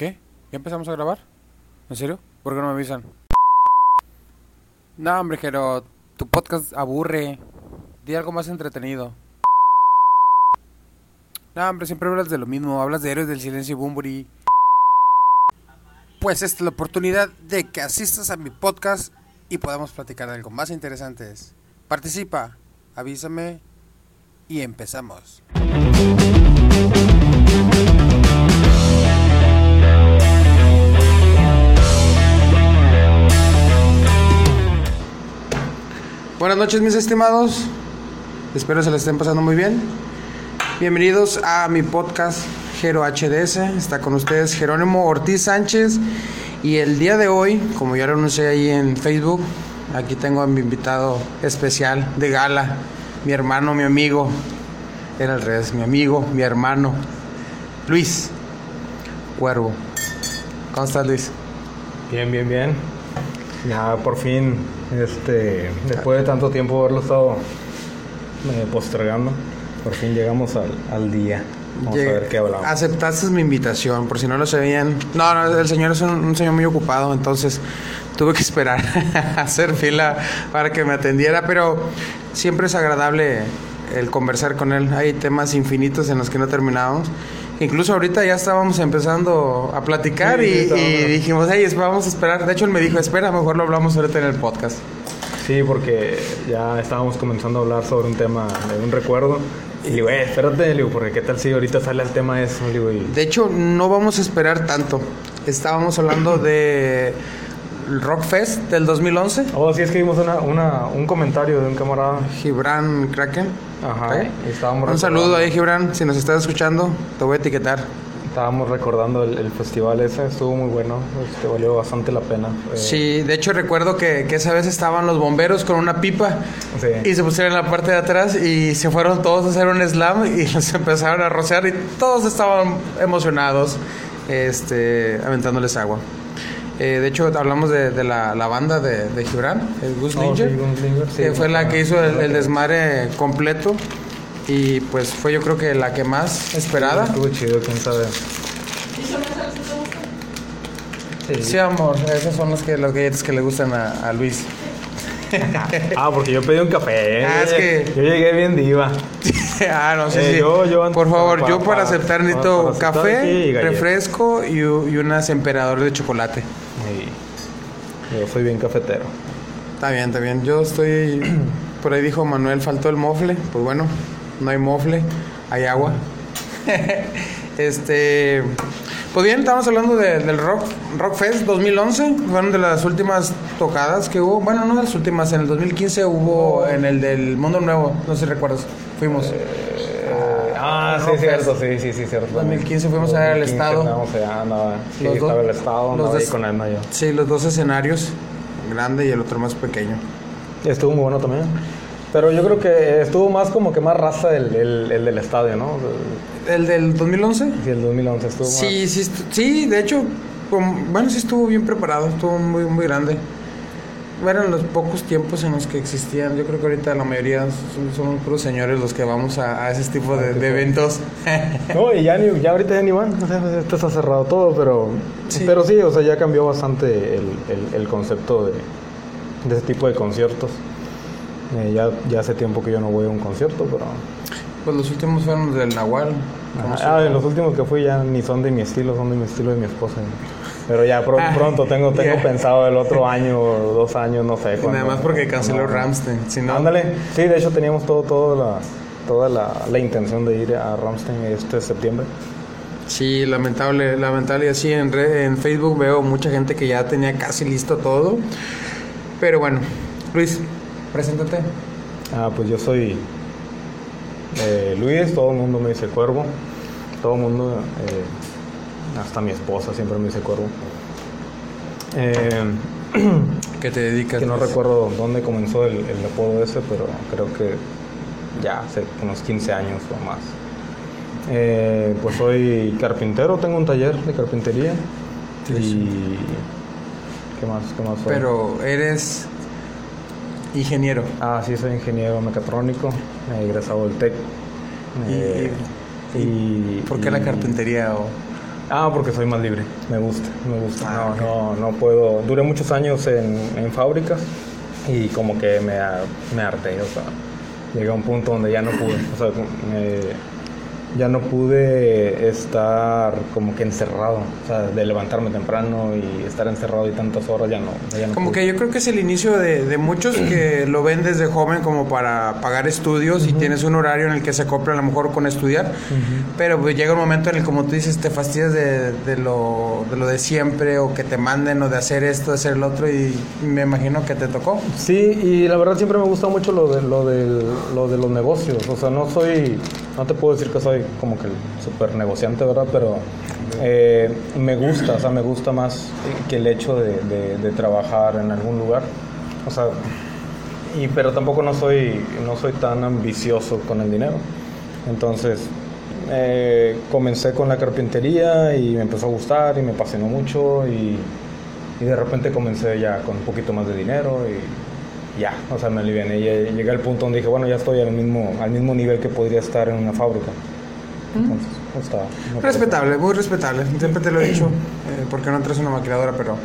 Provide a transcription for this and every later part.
¿Qué? ¿Ya empezamos a grabar? ¿En serio? ¿Por qué no me avisan? No, hombre, pero tu podcast aburre. Di algo más entretenido. No, hombre, siempre hablas de lo mismo. Hablas de héroes del silencio y Bumburi. Pues esta es la oportunidad de que asistas a mi podcast y podamos platicar de algo más interesante. Participa, avísame y empezamos. Buenas noches mis estimados, espero se les estén pasando muy bien. Bienvenidos a mi podcast Gero HDS, está con ustedes Jerónimo Ortiz Sánchez y el día de hoy, como ya lo anuncié ahí en Facebook, aquí tengo a mi invitado especial de gala, mi hermano, mi amigo, era al revés, mi amigo, mi hermano, Luis Cuervo. ¿Cómo estás Luis? Bien, bien, bien. Ya por fin, este, después de tanto tiempo haberlo estado eh, postergando, por fin llegamos al, al día. Vamos a ver qué hablamos. Aceptaste mi invitación, por si no lo sabían. No, no, el señor es un, un señor muy ocupado, entonces tuve que esperar a hacer fila para que me atendiera, pero siempre es agradable el conversar con él. Hay temas infinitos en los que no terminamos. Incluso ahorita ya estábamos empezando a platicar Sí, y, y dijimos, hey, vamos a esperar. De hecho, él me dijo, espera, mejor lo hablamos ahorita en el podcast. Sí, porque ya estábamos comenzando a hablar sobre un tema de un recuerdo. Y le digo, eh, espérate, digo, porque qué tal si ahorita sale el tema de eso, le digo, y De hecho, no vamos a esperar tanto. Estábamos hablando de Rock Fest del 2011. Oh, sí, es que vimos una, una, un comentario de un camarada. Gibran Kraken. Ajá. Ok. y estábamos Un saludo ahí, Gibran. Si nos estás escuchando, te voy a etiquetar. Estábamos recordando el, el festival ese, estuvo muy bueno, este, valió bastante la pena. Eh, Sí, de hecho recuerdo que, que esa vez estaban los bomberos con una pipa Sí. y se pusieron en la parte de atrás y se fueron todos a hacer un slam y los empezaron a rociar y todos estaban emocionados, este, aventándoles agua. Eh, de hecho, hablamos de, de la, la banda de, de Gibran, el Goose Oh, sí, sí. que fue la que hizo el, el desmadre completo y pues fue yo creo que la que más esperada. Estuvo chido, quién sabe. Sí. Sí, amor, esos son los, que, los galletas que le gustan a, a Luis. Ah, porque yo pedí un café. Ah, es que- Yo llegué bien diva. ah, no, sí, Eh, sí. yo- yo antes- Por favor, para- yo para, para- aceptar necesito para aceptar café, y refresco y, y unas emperador de chocolate. Yo soy bien cafetero. Está bien, está bien. Yo estoy. Por ahí dijo Manuel, faltó el mofle. Pues bueno, no hay mofle, hay agua. este. Pues bien, estamos hablando de- del Rock, Rock Fest 2011. Fueron de las últimas tocadas que hubo. Bueno, no de las últimas. En el 2015 hubo en el del Mundo Nuevo. No sé si recuerdas. Fuimos. Ah, sí, Rock cierto, sí, sí, sí, cierto. 2015 fuimos a ver el 2015 estado. Andábamos allá, andaba, sí, Los dos- estaba el estado, ahí dos- con Edna yo. Sí, los dos escenarios. Grande y el otro más pequeño. Estuvo muy bueno también. Pero yo creo que estuvo más como que más raza el, el, el del estadio, ¿no? ¿El del 2011? Sí, el 2011 estuvo más... Sí, sí, sí, de hecho, bueno, sí estuvo bien preparado, estuvo muy, muy grande. Eran los pocos tiempos en los que existían. Yo creo que ahorita la mayoría son, son puros señores los que vamos a, a ese tipo de, de eventos. No, y ya, ni, ya ahorita ya ni van, o sea, esto está cerrado todo, pero Sí. pero sí, o sea, ya cambió bastante el, el, el concepto de, de ese tipo de conciertos. Eh, ya, ya hace tiempo que yo no voy a un concierto, pero... pues los últimos fueron los del Nahual. ah, los últimos que fui ya ni son de mi estilo, son de mi estilo de mi esposa. Pero ya pro- Ah, pronto tengo, tengo pensado el otro año o dos años, no sé. Y cuándo- Nada más porque canceló cuándo- Ramstein. Si no, Ándale, sí, de hecho teníamos todo, todo la, toda la, la intención de ir a Ramstein este septiembre. Sí, lamentable, lamentable. Y así en, en Facebook veo mucha gente que ya tenía casi listo todo. Pero bueno, Luis, preséntate. Ah, pues yo soy eh, Luis, todo el mundo me dice cuervo. Todo el mundo, eh, hasta mi esposa siempre me dice cuervo. Eh, ¿Qué te dedicas? que no recuerdo dónde comenzó el, el apodo ese, pero creo que ya hace unos 15 años o más. Eh, pues soy carpintero, tengo un taller de carpintería. Sí, y. ¿Qué más? ¿Qué más soy? Pero eres ingeniero. Ah, sí, soy ingeniero mecatrónico, egresado del TEC. Y- Eh, y, ¿Por qué la y- carpintería? O... Ah, porque soy más libre. Me gusta, me gusta. Ah, no, no, no puedo. Duré muchos años en, en fábricas y como que me, me harté. O sea, llegué a un punto donde ya no pude. O sea, me ya no pude estar como que encerrado, o sea, de levantarme temprano y estar encerrado y tantas horas ya no. Ya no como que yo creo que es el inicio de, de muchos que lo ven desde joven como para pagar estudios y tienes un horario en el que se acopla a lo mejor con estudiar, pero pues llega un momento en el como tú dices te fastidias de, de, lo, de lo de siempre o que te manden o de hacer esto, de hacer lo otro y me imagino que te tocó. Sí, y la verdad siempre me gusta mucho lo de, lo de, lo de los negocios, o sea, no soy no te puedo decir que soy como que el super negociante, ¿verdad? Pero eh, me gusta, o sea, me gusta más que el hecho de, trabajar en algún lugar. O sea, y, pero tampoco no soy, no soy tan ambicioso con el dinero. Entonces, eh, comencé con la carpintería y me empezó a gustar y me apasionó mucho y, y de repente comencé ya con un poquito más de dinero y ya, o sea, me aliviané y llegué al punto donde dije, bueno, ya estoy al mismo, al mismo nivel que podría estar en una fábrica. Entonces, está, respetable, muy respetable. Siempre te lo he dicho, eh, porque no traes una maquilladora, pero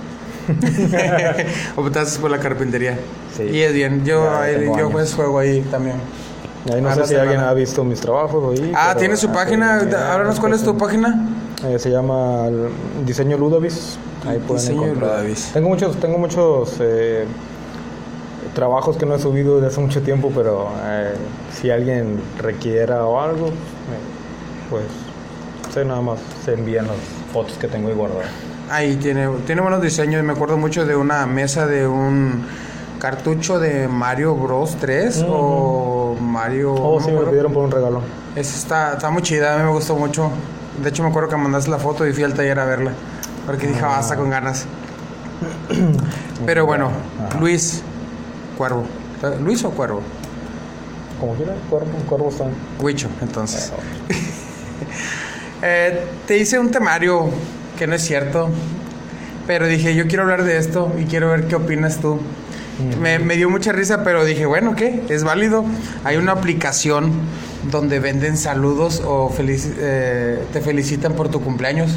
optaste por la carpintería. Sí. Y es bien, yo, yo pues juego ahí también. Ahí no sé si alguien ha visto mis trabajos ahí. Ah, ¿tiene su página? Háblanos cuál es tu página. Eh, se llama Diseño Ludovis. Ahí pueden Diseño Ludovis. Tengo muchos, tengo muchos eh, trabajos que no he subido desde hace mucho tiempo, pero eh, si alguien requiera o algo, eh, pues sé nada más se envían las fotos que tengo ahí guardadas. Ahí tiene, tiene buenos diseños. Me acuerdo mucho de una mesa de un cartucho de Mario Bros 3 o Mario. Oh, sí, me pidieron por un regalo. Esa está, está muy chida, a mí me gustó mucho. De hecho, me acuerdo que mandaste la foto y fui al taller a verla. Porque dije, ah. basta con ganas. Pero bueno, Luis, Cuervo. ¿Luis o Cuervo? Como quiera, Cuervo, Cuervo está. Huicho, entonces. eh, te hice un temario que no es cierto, pero dije, yo quiero hablar de esto y quiero ver qué opinas tú. me, me, dio mucha risa, pero dije, bueno, ¿qué? Es válido. Hay una aplicación donde venden saludos o eh, te felicitan por tu cumpleaños.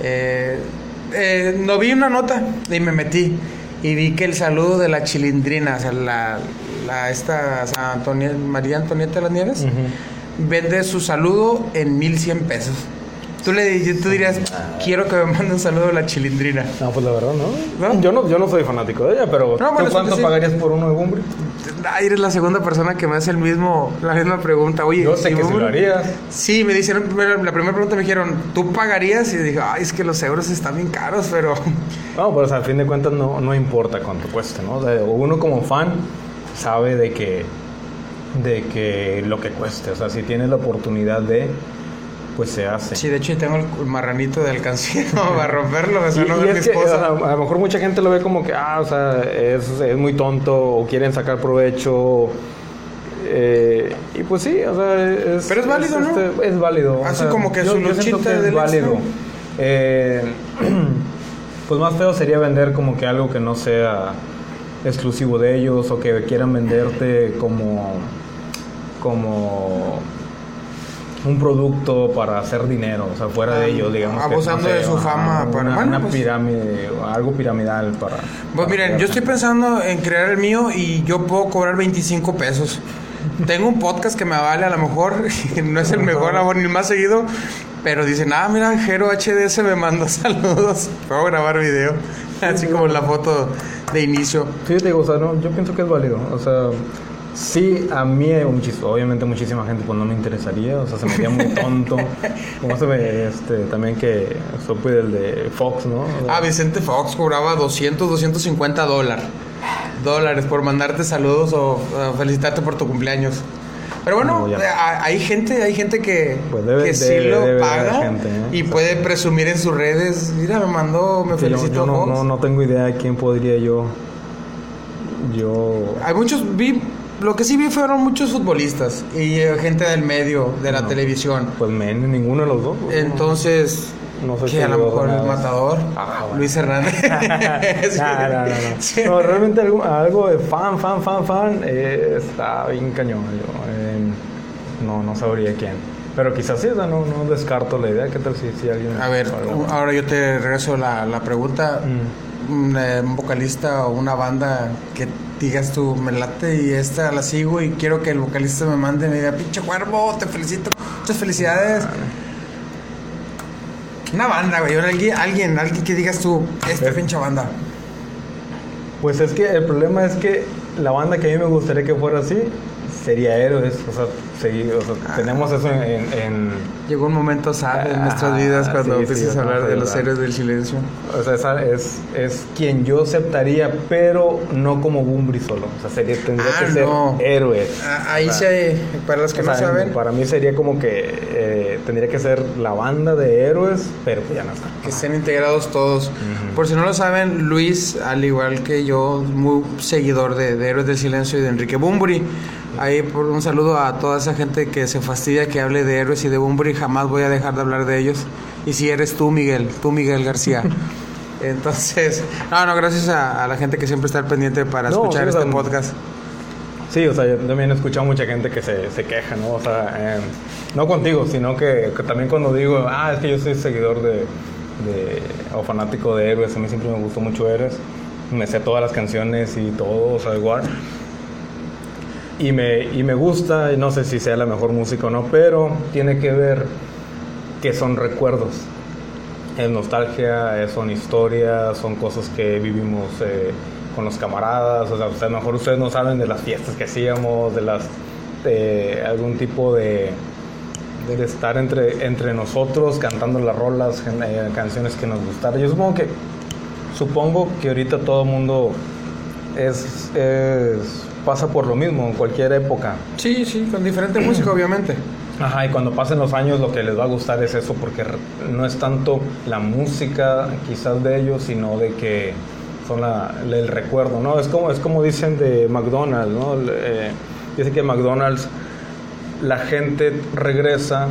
Eh, eh, no vi una nota y me metí y vi que el saludo de la chilindrina, o sea, la, la esta María Antonieta de las Nieves, vende su saludo en 1100 pesos. Tú le tú dirías, quiero que me mande un saludo a la chilindrina. No, pues la verdad, ¿no? Yo no, yo no soy fanático de ella, pero cuánto pagarías por uno de Bumbri? Ay, eres la segunda persona que me hace el mismo, la misma pregunta. Oye, yo sé que lo harías. Sí, me dijeron, la primera pregunta me dijeron, ¿tú pagarías? Y dije, ay, es que los euros están bien caros, pero... No, pues al fin de cuentas no, no importa cuánto cueste, ¿no? uno como fan sabe de que, de que lo que cueste, o sea, si tienes la oportunidad de pues se hace. Sí, de hecho tengo el marranito de alcancía para romperlo, o sea, no y es que, a, lo mejor mucha gente lo ve como que, ah, o sea, es, es muy tonto o quieren sacar provecho. Eh, y pues sí, o sea, es... Pero es válido, ¿no? Este, es válido. Así como que su luchita es válido. Eh, pues más feo sería vender como que algo que no sea exclusivo de ellos o que quieran venderte como como un producto para hacer dinero, o sea, fuera de ellos, digamos. Abusando de su fama para una, pues pirámide, algo piramidal para. Pues miren, yo estoy pensando en crear el mío y yo puedo cobrar 25 pesos. Tengo un podcast que me vale a lo mejor, no es el mejor, ni ni más seguido, pero dicen, ah, mira, Jero HDS me mandó saludos, puedo grabar video, así como la foto de inicio. Sí, digo, o sea, no, yo pienso que es válido, o sea Sí, a mí obviamente muchísima gente pues no me interesaría, o sea, se me haría muy tonto. Como se me, este, también que supe del de Fox, ¿no? Ah, Vicente Fox cobraba 200, 250 dólares. Dólares por mandarte saludos o felicitarte por tu cumpleaños. Pero bueno, eh, hay gente, hay gente que, pues que sí lo paga ¿eh? y puede presumir en sus redes. Mira, me mandó, me felicitó. no, no, no tengo idea de quién podría yo. Yo. Hay muchos. Vi lo que sí vi fueron muchos futbolistas y eh, gente del medio, de la televisión. Pues men, ninguno de los dos. Entonces, no sé que a lo mejor el matador, ah, Luis Hernández. no, no, no, no. realmente algo, de fan, fan, fan, fan, eh, está bien cañón. Yo, eh, no, no sabría quién. Pero quizás sí, no, no descarto la idea. ¿Qué tal si, si alguien... A ver, ahora yo te regreso la, la pregunta. Mm. Un, eh, un, vocalista o una banda que digas tú, me late y esta la sigo y quiero que el vocalista me mande y me diga, pinche cuervo, te felicito, muchas felicidades. Una banda, güey, alguien, alguien, alguien que digas tú, esta pinche banda. Pues es que el problema es que la banda que a mí me gustaría que fuera así sería Héroes. O sea, ah. tenemos eso en, Llegó un momento sad en nuestras vidas cuando empiezas a hablar de los héroes del silencio. O sea, esa es, es quien yo aceptaría, pero no como Bumbri solo. O sea, sería, tendría que ah, ser Héroes. Ah, ahí se... Para los que no saben... Para mí sería como que eh, tendría que ser la banda de Héroes, pero ya no está. Que estén integrados todos. Por si no lo saben, Luis, al igual que yo, muy seguidor de, de Héroes del Silencio y de Enrique Bumbri. Ahí por un saludo a toda esa gente que se fastidia que hable de héroes y de Bumburi, jamás voy a dejar de hablar de ellos. Y si eres tú, Miguel, tú, Miguel García. Entonces, no, no, gracias a, la gente que siempre está al pendiente para escuchar este podcast. Sí, o sea, yo también he escuchado mucha gente que se, se queja, ¿no? O sea, em, no contigo, sino que, también cuando digo, ah, es que yo soy seguidor de, de, o fanático de héroes, a mí siempre me gustó mucho héroes, me sé todas las canciones y todo, o sea, igual y me, y me gusta, no sé si sea la mejor música o no, pero tiene que ver que son recuerdos. Es nostalgia, son historias, son cosas que vivimos eh, con los camaradas. O sea, a lo mejor ustedes no saben de las fiestas que hacíamos, de las algún tipo de, de estar entre, entre nosotros cantando las rolas, eh, canciones que nos gustaron. Yo supongo que supongo que ahorita todo el mundo es pasa por lo mismo en cualquier época. Sí, sí, con diferente música, obviamente. Ajá, y cuando pasen los años lo que les va a gustar es eso, porque no es tanto la música quizás de ellos, sino de que son la, el recuerdo, ¿no? Es como, es como dicen de McDonald's, ¿no? Eh, dice que McDonald's la gente regresa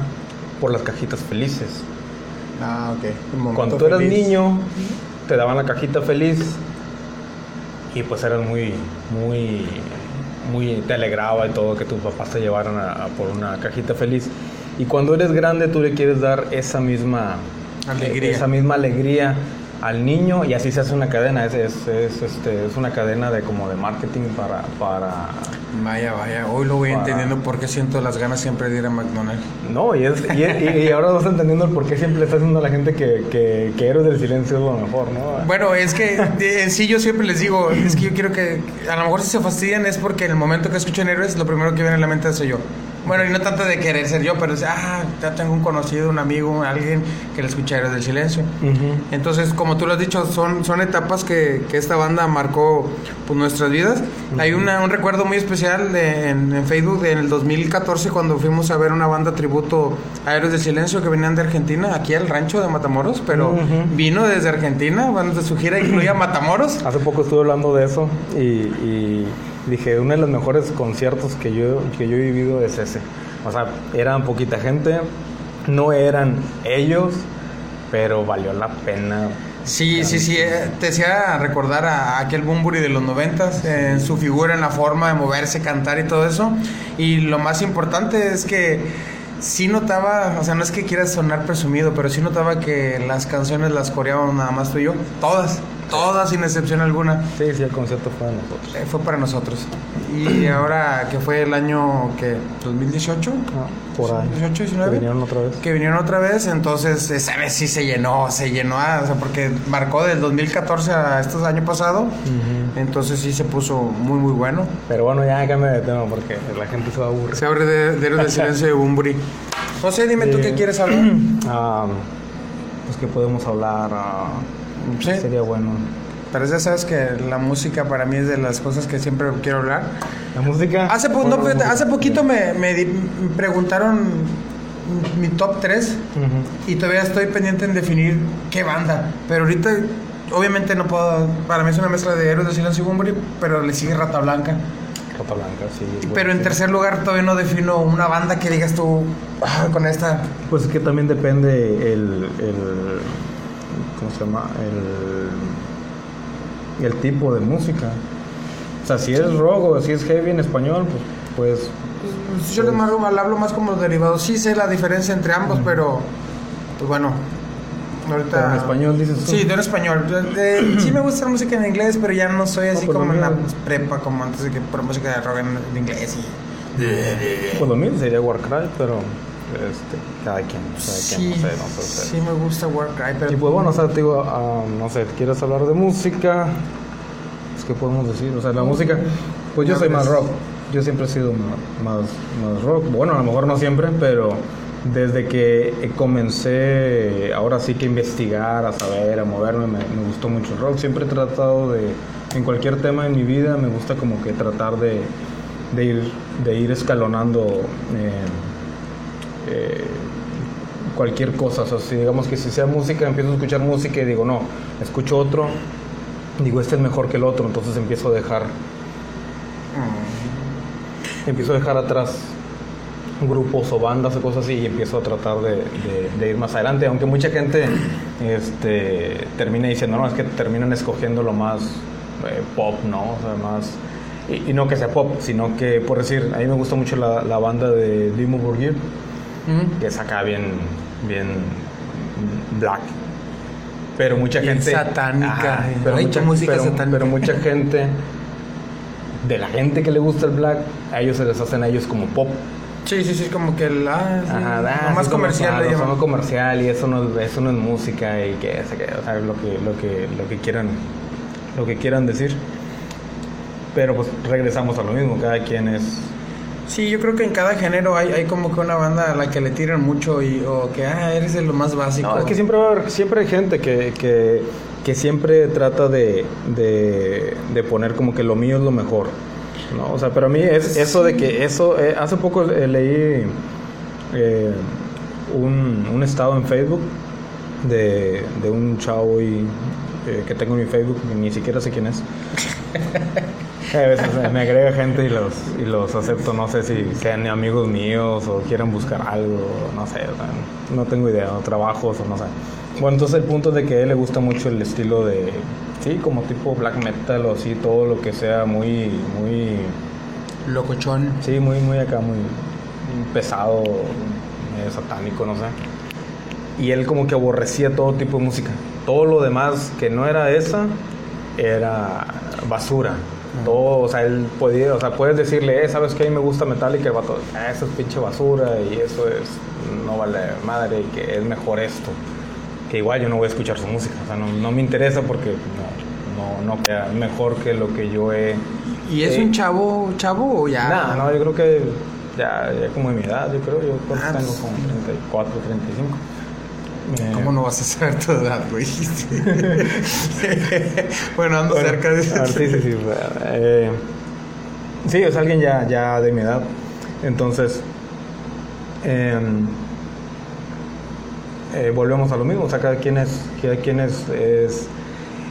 por las cajitas felices. Ah, ok. Cuando tú eras niño, te daban la cajita feliz y pues eras muy, muy muy te alegraba y todo que tus papás te llevaran a, por una cajita feliz. Y cuando eres grande tú le quieres dar esa misma alegría, esa misma alegría al niño y así se hace una cadena, es, es, es, este, es una cadena de como de marketing para, para... Vaya, vaya, hoy lo voy entendiendo por qué siento las ganas siempre de ir a McDonald's. No, y, es, y, y, ahora vas entendiendo el por qué siempre está haciendo a la gente que, que, que Héroes del Silencio es lo mejor, ¿no? Bueno, es que en sí yo siempre les digo, es que yo quiero que, a lo mejor si se fastidian es porque en el momento que escuchan Héroes, lo primero que viene a la mente soy yo. Bueno, y no tanto de querer ser yo, pero es, ah, ya tengo un conocido, un amigo, alguien que le escucha Héroes del Silencio. Entonces, como tú lo has dicho, son, son etapas que, que esta banda marcó pues, nuestras vidas. Hay una, un recuerdo muy especial en, en, Facebook en el 2014 cuando fuimos a ver una banda tributo a Héroes del Silencio que venían de Argentina, aquí al rancho de Matamoros, pero vino desde Argentina, bueno, de su gira incluía Matamoros. Hace poco estuve hablando de eso y dije, uno de los mejores conciertos que yo, que yo he vivido es ese. O sea, eran poquita gente, no eran ellos, pero valió la pena. Sí, sí, sí, eh, te decía recordar a aquel Bumburi de los noventas, en su figura, en la forma de moverse, cantar y todo eso. Y lo más importante es que sí notaba, o sea, no es que quieras sonar presumido, pero sí notaba que las canciones las coreábamos nada más tú y yo, todas. Todas, sin excepción alguna. Sí, sí, el concierto fue para nosotros. Eh, fue para nosotros. Y ahora que fue el año que 2018, ah, por ahí. 18, 19. Que vinieron otra vez. Que vinieron otra vez, entonces esa vez sí se llenó, se llenó, ah, o sea, porque marcó del 2014 a este año pasado, entonces sí se puso muy, muy bueno. Pero bueno, ya cambia de tema porque la gente se va a aburrir. Se abre de, de, de silencio de Bumburi. José, dime tú qué quieres hablar. Ah, pues que podemos hablar. Uh, Sí. Sería bueno. Pero ya sabes que la música para mí es de las cosas que siempre quiero hablar. ¿La música? Hace, hace poquito me, me, preguntaron mi top 3 y todavía estoy pendiente en definir qué banda. Pero ahorita, obviamente no puedo. Para mí es una mezcla de Héroes de Silencio y pero le sigue Rata Blanca. Rata Blanca, sí. Pero en tercer lugar todavía no defino una banda que digas tú ah, con esta. Pues es que también depende el ¿cómo se llama? El, el tipo de música. O sea, si es rock o si es heavy en español, pues, pues Pues, yo les hablo más como derivados. Sí sé la diferencia entre ambos, pero pues bueno. Ahorita, ¿En español dices tú? Sí, de en español. sí me gusta la música en inglés, pero ya no soy así como en la prepa, como antes de que por música de rock en inglés y... Pues lo mismo sería Warcry, pero este, cada quien, cada sí, quien, no sé, no sé. Sí, me gusta Warcry, pero... Y pues bueno, o sea, te digo, uh, no sé, ¿quieres hablar de música? Pues, ¿qué podemos decir? O sea, la música, pues yo soy más rock. Yo siempre he sido más, más, rock. Bueno, a lo mejor no siempre, pero desde que comencé ahora sí que investigar, a saber, a moverme, me, gustó mucho el rock. Siempre he tratado de, en cualquier tema de mi vida, me gusta como que tratar de, de ir, de ir escalonando eh, eh, cualquier cosa. O sea, si digamos que si sea música, empiezo a escuchar música y digo, no, escucho otro, digo, este es mejor que el otro, entonces empiezo a dejar empiezo a dejar atrás grupos o bandas o cosas así y empiezo a tratar de, ir más adelante, aunque mucha gente este, termina diciendo, no, es que terminan escogiendo lo más eh, pop, ¿no? O sea, más... Y, no que sea pop, sino que, por decir, a mí me gusta mucho la, banda de Dimo Burgir, que es acá bien, bien black. Pero mucha gente... Satánica. pero, mucha, música satánica. pero mucha gente de la gente que le gusta el black, a ellos se les hacen a ellos como pop. Sí, sí, sí, como que la ah, más comercial, como, comercial y eso no, eso no es música y que, o sea, lo que, lo que, lo que quieran, lo que quieran decir. Pero pues regresamos a lo mismo, cada quien es Sí, yo creo que en cada género hay, hay como que una banda a la que le tiran mucho y, o que, ah, eres de lo más básico. No, es que siempre, siempre hay gente que, que, que siempre trata de, de, poner como que lo mío es lo mejor. ¿no? O sea, pero a mí es eso de que eso, eh, hace poco eh, leí eh, un, un, estado en Facebook de, de un chavo y, que tengo en mi Facebook, ni siquiera sé quién es. a veces me agrega gente y los, y los acepto, no sé si sean amigos míos o quieran buscar algo, no sé, no tengo idea, o trabajos o no sé. Bueno, entonces el punto es de que a él le gusta mucho el estilo de, sí, como tipo black metal o así, todo lo que sea muy, muy... Locochón. Sí, muy, muy acá, muy pesado, medio satánico, no sé. Y él como que aborrecía todo tipo de música. Todo lo demás que no era esa, era basura. Todo, o sea, él podía, o sea, puedes decirle, eh, ¿sabes qué? A mí me gusta Metallica, el vato, ah, eso es pinche basura y eso es, no vale madre y que es mejor esto que igual yo no voy a escuchar su música, o sea, no, me interesa porque no, no, queda mejor que lo que yo he... ¿Y es un chavo, chavo o ya? No, no, yo creo que ya, ya como de mi edad, yo creo, yo ah, tengo como 34, 35. Eh, ¿Cómo no vas a saber tu edad, güey? bueno, ando cerca de eso. Sí, sí, sí. Eh, sí, es alguien ya, ya de mi edad. Entonces, eh, eh, volvemos a lo mismo, o sea, cada quien es, cada quien es, es,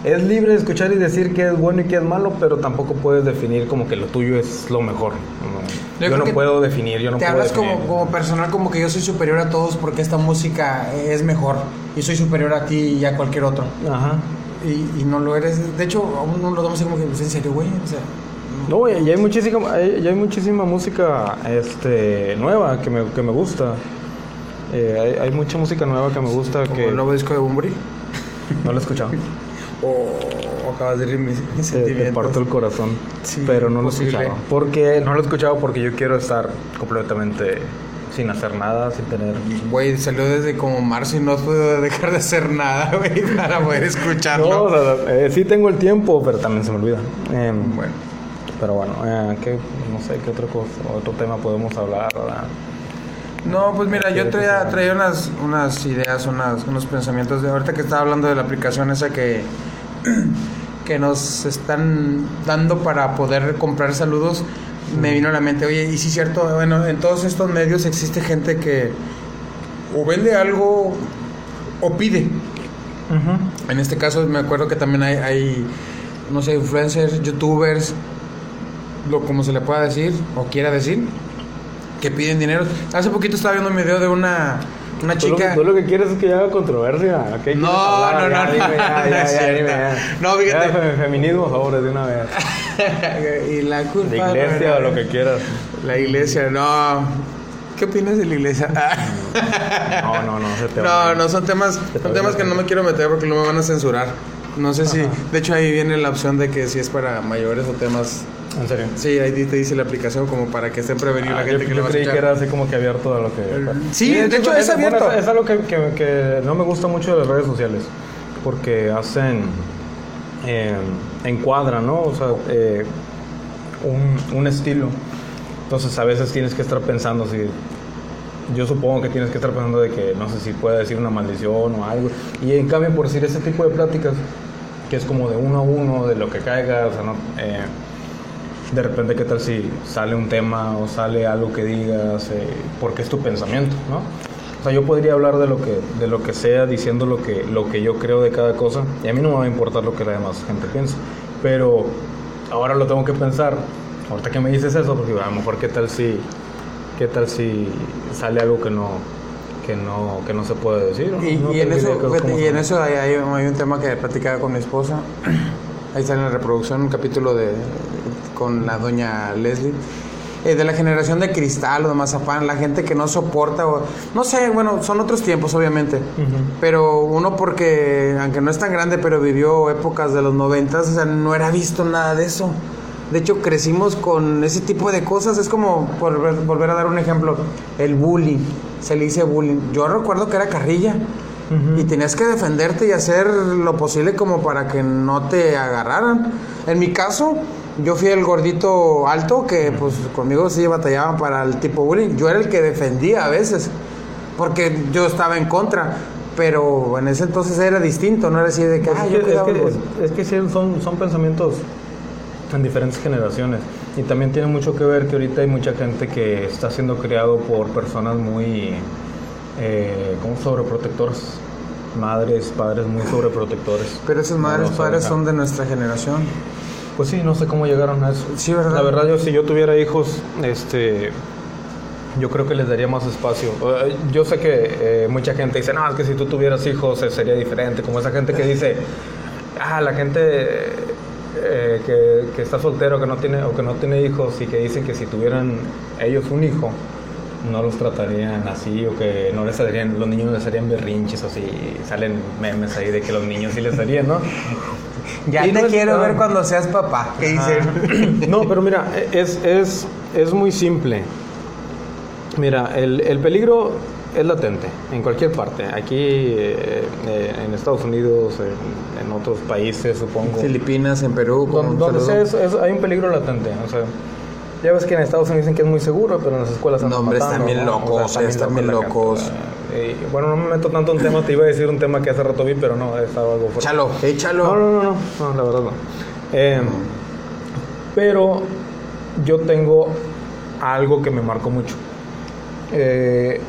libre de escuchar y decir que es bueno y que es malo, pero tampoco puedes definir como que lo tuyo es lo mejor. Yo, no puedo definir, yo no te hablas como, como personal como que yo soy superior a todos porque esta música es mejor y soy superior a ti y a cualquier otro. Ajá. Y, no lo eres. De hecho, aún no lo damos como que en serio, güey. O sea, no, y hay muchísima, hay, hay muchísima música este, nueva que me, que me gusta. Eh, hay, mucha música nueva que me gusta. que... ¿El nuevo disco de Bumburi? No lo he escuchado. oh, acabas de mi, Te parto el corazón. pero no lo he escuchado. Porque, no lo he escuchado porque yo quiero estar completamente sin hacer nada, sin tener... Güey, salió desde como marzo y no puedo dejar de hacer nada, güey, para poder escucharlo. No, eh, sí tengo el tiempo, pero también se me olvida. Em, bueno. Pero bueno, eh, ¿qué, no sé, ¿qué otro, cosa, otro tema podemos hablar? ¿verdad? No, pues mira, yo traía, traía unas, unas ideas, unas, unos pensamientos. De ahorita que estaba hablando de la aplicación esa que, que nos están dando para poder comprar saludos, me vino a la mente, oye, y sí es cierto, bueno, en todos estos medios existe gente que o vende algo o pide. En este caso me acuerdo que también hay, hay, no sé, influencers, youtubers, lo como se le pueda decir o quiera decir, que piden dinero. Hace poquito estaba viendo un video de una Una Tú lo, chica. tú lo que quieres es que haga controversia. ¿Quieres No, hablar? no, Ya, no, dime, no, ya, no ya, es ya, cierto. dime, ya. No, fíjate. Fe- feminismo, favores, de una vez. y la culpa. De iglesia o lo que quieras. La iglesia, no. ¿Qué opinas de la iglesia? No, no, no. ese tema no, no, son temas, Te son temas que no me quiero meter porque no me van a censurar. No sé si, de hecho ahí viene la opción de que si es para mayores o temas. En serio. Sí, ahí te dice la aplicación como para que estén prevenidos Ah, la gente yo, que le va a creí que era así como que abierto a lo que... Sí, de hecho, es bueno, abierto. es, es algo que, que- que no me gusta mucho de las redes sociales. Porque hacen... eh, encuadran, ¿no? O sea, eh, un, un estilo. Entonces a veces tienes que estar pensando si... Yo supongo que tienes que estar pensando de que no sé si puede decir una maldición o algo. Y en cambio, por decir ese tipo de pláticas, que es como de uno a uno, de lo que caiga, o sea, no, eh, de repente, ¿qué tal si sale un tema o sale algo que digas? Eh, porque es tu pensamiento, ¿no? O sea, yo podría hablar de lo que, de lo que sea, diciendo lo que, lo que yo creo de cada cosa, y a mí no me va a importar lo que la demás gente piense. Pero ahora lo tengo que pensar. Ahorita que me dices eso, porque a lo mejor, ¿qué tal si, qué tal si sale algo que no, que no, que no se puede decir? ¿no? Y, No y en eso, y en eso hay, hay- hay un tema que platicaba con mi esposa. Ahí está en la reproducción un capítulo de con la doña Leslie. eh, de la generación de cristal o de mazapán, la gente que no soporta, o, no sé, bueno, son otros tiempos obviamente, pero uno porque, aunque no es tan grande, pero vivió épocas de los noventas, o sea, no era visto nada de eso. De hecho, crecimos con ese tipo de cosas. Es como, por ver- volver a dar un ejemplo, el bullying. Se le dice bullying. Yo recuerdo que era carrilla. Y tenías que defenderte y hacer lo posible como para que no te agarraran. En mi caso, yo fui el gordito alto que pues conmigo sí batallaban para el tipo bullying. Yo era el que defendía a veces. Porque yo estaba en contra. Pero en ese entonces era distinto, no era así de que... "Ah, yo es que- los-". es- es que sí, son, son pensamientos en diferentes generaciones. Y también tiene mucho que ver que ahorita hay mucha gente que está siendo criado por personas muy, eh, ¿cómo? Sobreprotectores. Madres, padres muy sobreprotectores. Pero esos No madres padres son de nuestra generación. Pues sí, no sé cómo llegaron a eso. Sí, ¿verdad? La verdad, yo si yo tuviera hijos, este, yo creo que les daría más espacio. Eh, Yo sé que eh, mucha gente dice, no, es que si tú tuvieras hijos eh, sería diferente. Como esa gente que dice, ah, la gente eh, que, que está soltero que no tiene, o que no tiene hijos y que dicen que si tuvieran ellos un hijo, no los tratarían así o que no les harían, los niños les harían berrinches o así. Salen memes ahí de que los niños sí les harían, ¿no? Ya Y te no es- quiero ah. ver cuando seas papá. ¿Qué dicen? No, pero mira, es, es, es muy simple. Mira, el, el peligro es latente en cualquier parte. Aquí eh, eh, en Estados Unidos, en, en otros países, supongo. Filipinas, en Perú. como donde sea, es- es- hay un peligro latente. O sea, ya ves que en Estados Unidos dicen que es muy seguro, pero en las escuelas No, hombre, matando, están bien ¿no? locos, están bien la gente. Eh, bueno, no me meto tanto en tema, te iba a decir un tema que hace rato vi, pero no, estaba algo fuerte. Échalo, échalo. No, no, no, no, no, la verdad no. Eh, pero yo tengo algo que me marcó mucho. Eh,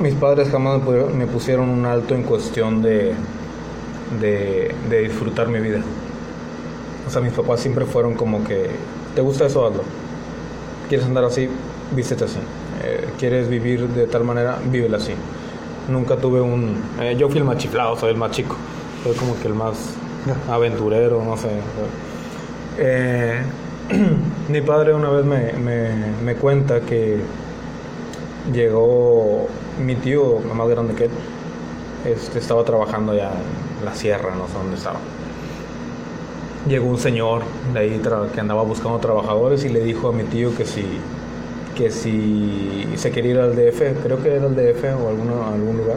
mis padres jamás me pusieron un alto en cuestión de, de, de disfrutar mi vida. O sea, mis papás siempre fueron como que, ¿te gusta eso? Hazlo. ¿Quieres andar así? Vístete así. Eh, ¿Quieres vivir de tal manera? Vívela así. Nunca tuve un... eh, yo fui el más chiflado, soy el más chico. Soy como que el más aventurero, no sé. Eh, mi padre una vez me, me, me cuenta que llegó mi tío, más grande que él, este, estaba trabajando ya en la sierra, no sé dónde estaba. Llegó un señor de ahí que andaba buscando trabajadores y le dijo a mi tío que si, que si se quería ir al DF, creo que era el DF o alguna, algún lugar,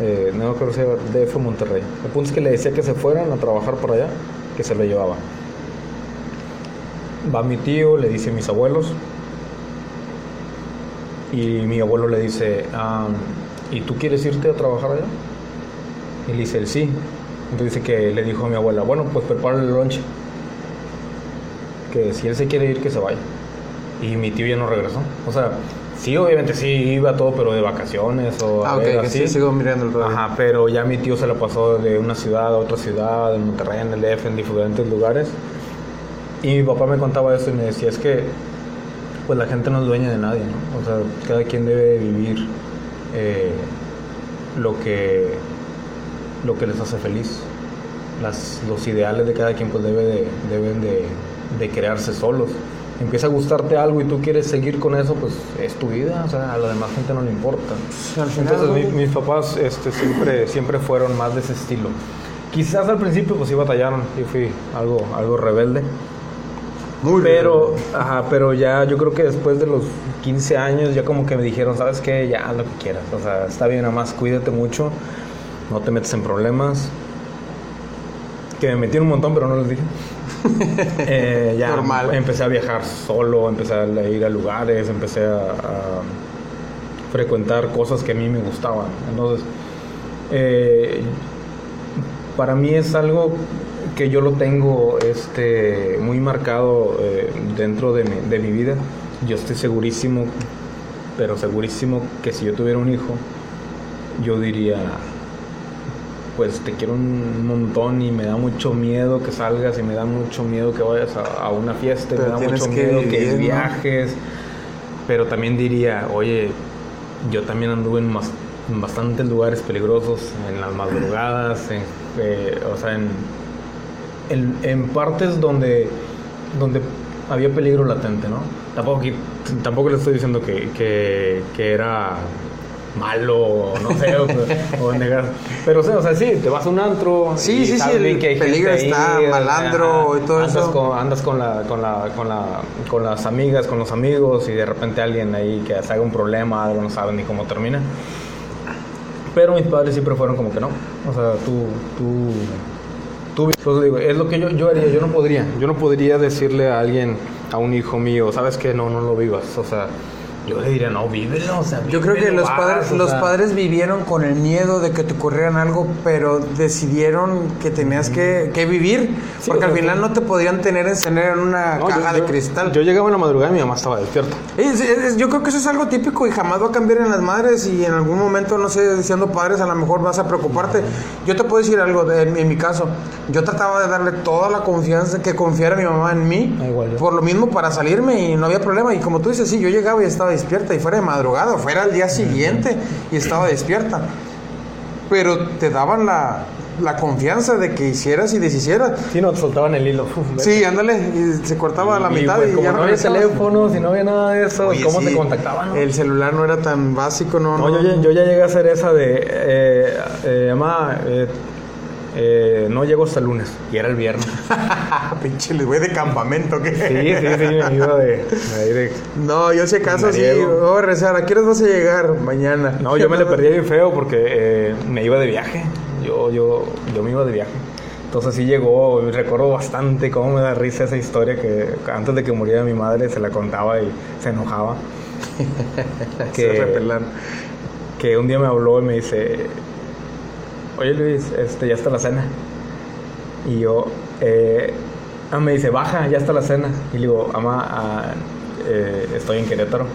eh, no creo que sea DF o Monterrey. El punto es que le decía que se fueran a trabajar por allá, que se lo llevaba. Va mi tío, le dice a mis abuelos, y mi abuelo le dice, "Ah, ¿y tú quieres irte a trabajar allá? Y le dice, él sí. Entonces que le dijo a mi abuela, bueno, pues prepárale el lunch. Que si él se quiere ir, que se vaya. Y mi tío ya no regresó. O sea, sí, obviamente sí iba todo, pero de vacaciones o a Ah, ok, ver, que así. sí, sigo mirando el Ajá, pero ya mi tío se la pasó de una ciudad a otra ciudad, en Monterrey, en el DF, en diferentes lugares. Y mi papá me contaba eso y me decía, es que pues la gente no es dueña de nadie, ¿no? O sea, cada quien debe vivir eh, lo que, lo que les hace feliz. Las, los ideales de cada quien pues debe de, deben de, de crearse solos. Empieza a gustarte algo y tú quieres seguir con eso, pues es tu vida, o sea, a la demás gente no le importa. Entonces mi- mis papás este, siempre, siempre fueron más de ese estilo. Quizás al principio pues sí batallaron, yo fui algo, algo rebelde. Muy Pero, ajá, pero ya yo creo que después de los 15 años ya como que me dijeron, ¿sabes qué? Ya haz lo que quieras. O sea, está bien, nada más cuídate mucho, no te metes en problemas. Que me metí en un montón, pero no les dije. Eh, ya Normal. empecé a viajar solo, empecé a ir a lugares, empecé a, a frecuentar cosas que a mí me gustaban. Entonces, eh, para mí es algo que yo lo tengo este, muy marcado eh, dentro de mi, de mi vida. Yo estoy segurísimo, pero segurísimo que si yo tuviera un hijo, yo diría, pues te quiero un montón y me da mucho miedo que salgas y me da mucho miedo que vayas a, a una fiesta y me da mucho que miedo vivir, que ¿no? viajes. Pero también diría, oye, yo también anduve en, en bastantes lugares peligrosos, en las madrugadas, en, eh, o sea, en, en, en partes donde, donde había peligro latente, ¿no? Tampoco, tampoco le estoy diciendo que, que, que era malo, no sé, o, o negar. Pero, o sea, o sea, sí, te vas a un antro. Sí, y sí, sí, el que peligro está, ahí, malandro y todo andas eso. Con, andas con, la, con, la, con, la, con las amigas, con los amigos, y de repente alguien ahí que se haga un problema, algo no saben ni cómo termina. Pero mis padres siempre fueron como que no. O sea, tú, tú, tú, entonces digo, es lo que yo, yo haría, yo no podría. Yo no podría decirle a alguien, a un hijo mío, sabes que no, no lo vivas. O sea, yo le diría, no, vívelo. O sea, Yo creo que vívelo, los vas, padres, los sea. padres vivieron con el miedo de que te ocurrieran algo, pero decidieron que tenías que, que vivir, Sí, porque al final no te podían tener encerrado en una No, caja yo- de cristal. Yo llegaba en la madrugada y mi mamá estaba despierta. Es- es- yo creo que eso es algo típico y jamás va a cambiar en las madres y en algún momento, no sé, siendo padres a lo mejor vas a preocuparte. Yo te puedo decir algo, de- en, en mi caso, yo trataba de darle toda la confianza que confiara mi mamá en mí, Ah, igual por lo mismo para salirme y no había problema. Y como tú dices, sí, yo llegaba y estaba despierta y fuera de madrugada, fuera al día siguiente y estaba despierta. Pero te daban la, la confianza de que hicieras y deshicieras. Sí, no, te soltaban el hilo. Uf. Sí, ándale, y se cortaba a la Y, mitad pues, y, como ya no había teléfonos y no había nada de eso, Oye, ¿cómo sí, te contactaban? no? El celular no era tan básico, no. No, no. yo, ya- yo ya llegué a hacer esa de, eh, eh, eh, eh, no llego hasta el lunes, y era el viernes. Pinche, les voy de campamento, ¿qué? Sí, sí, sí, me iba de, de ahí de- No, yo si acaso sí, a rezar. ¿A qué horas vas a llegar? Mañana. No, yo me le perdí bien feo porque eh, me iba de viaje. Yo, yo, yo me iba de viaje. Entonces sí llegó, recuerdo bastante cómo me da risa esa historia que antes de que muriera mi madre se la contaba y se enojaba. Se repelan. que un día me habló y me dice, oye Luis, este, ya está la cena. Y yo, eh, ah, me dice, baja, ya está la cena. Y le digo, mamá, ah, eh, estoy en Querétaro.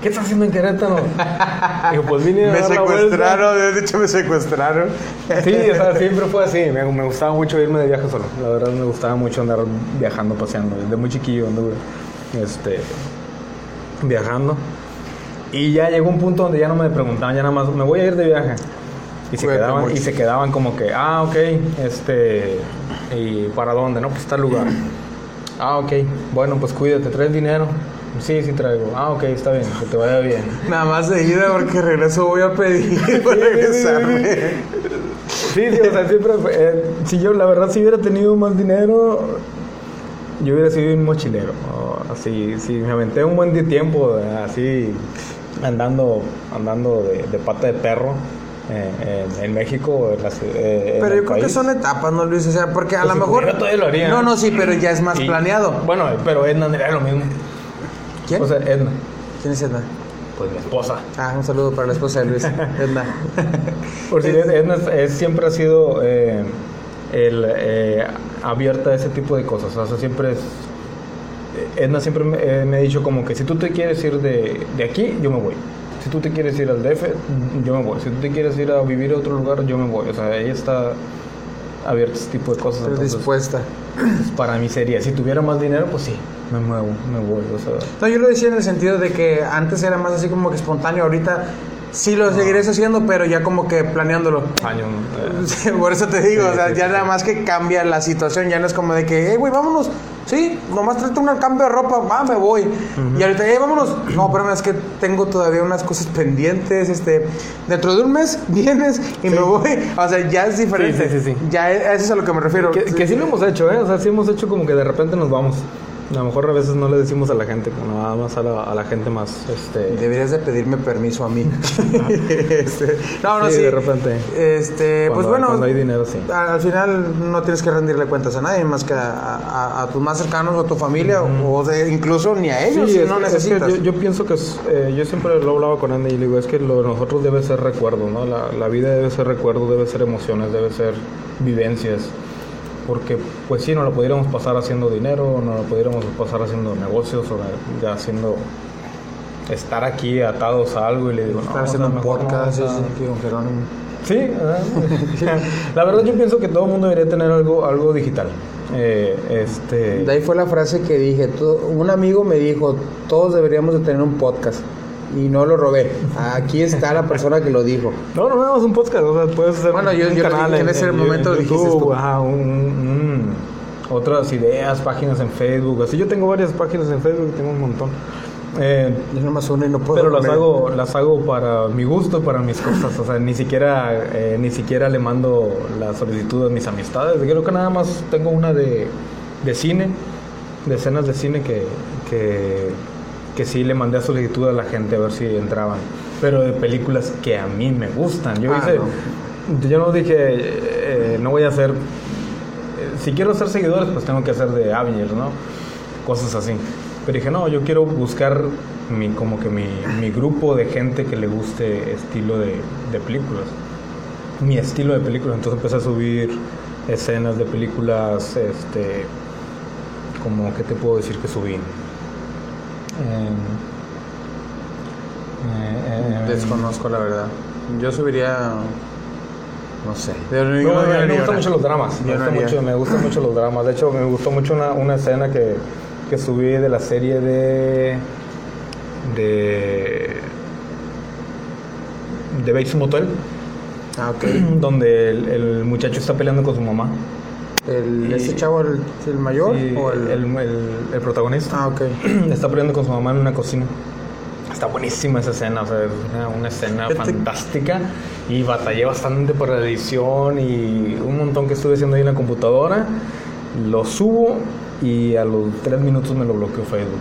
¿Qué estás haciendo en Querétaro? Digo, pues vine a Me dar la vuelta". secuestraron, de hecho me secuestraron. Sí, o sea, siempre fue así. Me, me gustaba mucho irme de viaje solo. La verdad me gustaba mucho andar viajando, paseando. Desde muy chiquillo anduve este, viajando. Y ya llegó un punto donde ya no me preguntaban, ya nada más, me voy a ir de viaje. Y se, quedaban, y se quedaban como que, ah, ok, este, ¿y para dónde? No, pues tal lugar. Ah, ok, bueno, pues cuídate, ¿traes dinero? Sí, sí traigo. Ah, ok, está bien, que te vaya bien. Nada más de ida porque regreso voy a pedir para regresarme. Sí, sí, o sea, siempre, fue- eh, si yo, la verdad, si hubiera tenido más dinero, yo hubiera sido un mochilero. o así, si me aventé un buen tiempo, así, andando, andando de, de pata de perro eh, en, en México, en la ciu- eh, Pero yo creo que son etapas, ¿no, Luis? O sea, porque a Pues lo si mejor. todavía lo haría. No, no, sí, pero ya es más Y- planeado. Bueno, pero Edna era lo mismo. ¿Quién? O sea, Edna, ¿Quién es Edna? pues mi esposa. Ah, un saludo para la esposa de Luis. Edna. Por si Edna es- es- siempre ha sido eh, el, eh, abierta a ese tipo de cosas. O sea, siempre es. Edna siempre me, eh, me ha dicho como que si tú te quieres ir de, de aquí, yo me voy. Si tú te quieres ir al DF, yo me voy. Si tú te quieres ir a vivir a otro lugar, yo me voy. O sea, ella está abierta a ese tipo de cosas. Estoy dispuesta. pues, para mí sería, si tuviera más dinero, pues sí, me muevo, me voy. O sea, No, yo lo decía en el sentido de que antes era más así como que espontáneo. Ahorita Sí, lo seguiré haciendo, pero ya como que planeándolo. Años. Sí, Por eso te digo, Sí, o sea, sí, ya sí. nada más que cambia la situación, ya no es como de que, eh, güey, vámonos. Sí, nomás trate un cambio de ropa, va, me voy. Y ahorita, eh, vámonos. No, pero es que tengo todavía unas cosas pendientes, este, dentro de un mes vienes y me voy. O sea, ya es diferente. Sí, sí, sí, sí. Ya, es- eso es a lo que me refiero. Que, que sí lo hemos hecho, ¿eh? O sea, sí hemos hecho como que de repente nos vamos. A lo mejor a veces no le decimos a la gente, nada más a la, a la gente más, este... Deberías de pedirme permiso a mí. Este, no, no, Sí, sí. de repente. Este, pues bueno. cuando hay dinero, sí. Al, al final no tienes que rendirle cuentas a nadie más que a, a- a tus más cercanos o a tu familia o de, incluso ni a ellos Sí, si es, no es que necesitas. yo, yo pienso que es, eh, yo siempre lo hablaba con Andy y le digo, es que lo de nosotros debe ser recuerdo, ¿no? La, la vida debe ser recuerdo, debe ser emociones, debe ser vivencias. Porque, pues sí, no lo pudiéramos pasar haciendo dinero, no lo pudiéramos pasar haciendo negocios o ya haciendo estar aquí atados a algo y le digo, no, Estar o haciendo un no, podcast o sea, sí, sí, aquí con Jerónimo. Sí, ¿verdad? la verdad yo pienso que todo el mundo debería tener algo, algo digital. Eh, este... De ahí fue la frase que dije. tú- un amigo me dijo, todos deberíamos de tener un podcast. Y no lo robé. Aquí está la persona que lo dijo. No, no, no, es un podcast, o sea, puedes hacer Bueno, un, yo- un yo canal dije en ese momento lo dijiste YouTube, tú. ajá, un, un- otras ideas, páginas en Facebook, así yo tengo varias páginas en Facebook, tengo un montón. Eh, Yo nomás uno y no puedo. pero las hago, las hago para mi gusto, para mis cosas, o sea, ni siquiera, eh, ni siquiera le mando la solicitud a mis amistades, creo que nada más tengo una de, de cine, de escenas de cine que, que, que sí le mandé a solicitud a la gente a ver si entraban, pero de películas que a mí me gustan. Yo Ah, hice, yo no dije, eh, no voy a hacer, eh, si quiero ser seguidores, pues tengo que hacer de Avengers, ¿no? Cosas así. Pero dije, no, yo quiero buscar mi, como que mi, mi grupo de gente que le guste estilo de, de películas. Mi estilo de películas. Entonces empecé a subir escenas de películas, este, como, ¿qué te puedo decir que subí? Em, eh, eh, Desconozco la verdad. Yo subiría. No sé. Yo no- No, yo no me, gustan mucho los dramas. Me, gusta mucho, me gustan mucho los dramas. De hecho, me gustó mucho una, una escena que, que subí de la serie de. de. de Bates Motel, Ah, donde el, el muchacho está peleando con su mamá. El, ¿Ese chavo, el, el mayor? Sí, o el... el, protagonista Ah, ok. está peleando con su mamá en una cocina. Está buenísima esa escena, o sea, una, una escena fantástica y batallé bastante por la edición y un montón que estuve haciendo ahí en la computadora. Lo subo y a los tres minutos me lo bloqueó Facebook.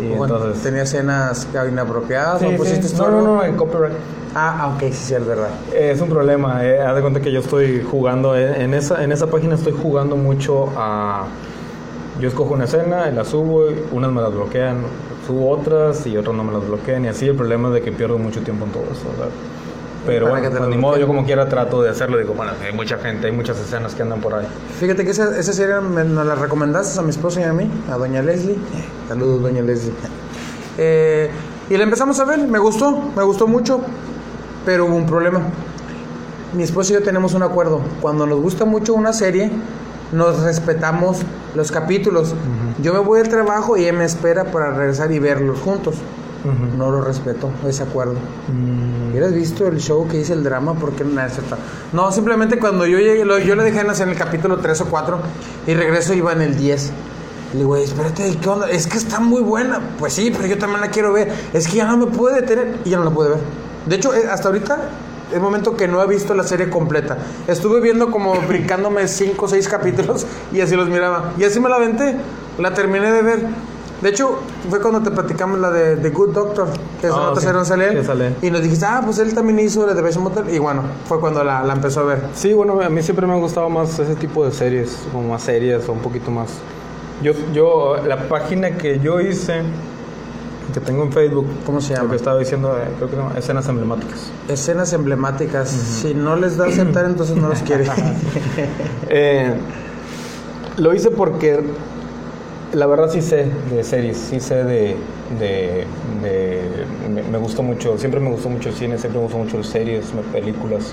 Bueno, entonces... ¿Tenía escenas inapropiadas Sí, o sí. pusiste No, no, no, en copyright. Ah, ok, sí, sí, es verdad. Es un problema, eh. haz de cuenta que yo estoy jugando, eh, en, esa, en esa página estoy jugando mucho a... Yo escojo una escena, y la subo, y unas me las bloquean, subo otras y otras no me las bloquean y así el problema es de que pierdo mucho tiempo en todo eso, ¿verdad? Pero bueno, pues, ni modo, yo como quiera trato de hacerlo, digo, bueno, hay mucha gente, hay muchas escenas que andan por ahí. Fíjate que esa, esa serie me, nos la recomendaste a mi esposa y a mí, a doña Leslie. Saludos, doña Leslie. Eh, y la empezamos a ver, me gustó, me gustó mucho, pero hubo un problema. Mi esposa y yo tenemos un acuerdo. Cuando nos gusta mucho una serie, nos respetamos los capítulos. Yo me voy al trabajo y ella me espera para regresar y verlos juntos. No lo respeto, ese acuerdo. Mm, ¿Hubieras visto el show que hice el drama? Porque no, no, simplemente cuando yo llegué, lo- yo le dejé en el capítulo 3 o 4 y regreso iba en el 10. Le digo, "Güey, espérate, ¿qué onda? Es que está muy buena. Pues sí, pero yo también la quiero ver. Es que ya no me puede detener y ya no la pude ver. De hecho, eh, hasta ahorita es momento que no he visto la serie completa. Estuve viendo como brincándome 5 o 6 capítulos y así los miraba. Y así me la aventé. La terminé de ver. De hecho, fue cuando te platicamos la de The Good Doctor, que es una ok. tercera sale él. Que sale él. Y nos dijiste, ah, pues él también hizo la de Bates Motel. Y bueno, fue cuando la, la empezó a ver. Sí, bueno, a mí siempre me ha gustado más ese tipo de series, como más serias o un poquito más. Yo, yo, la página que yo hice, que tengo en Facebook, ¿Cómo se Lo llama? que estaba diciendo, eh, creo que se llama Escenas Emblemáticas. Escenas emblemáticas. Si no les da aceptar, entonces no los quiere. Eh, lo hice porque la verdad sí sé de series, sí sé de... de, de- me, me gustó mucho, siempre me gustó mucho el cine, siempre me gustó mucho las series, películas.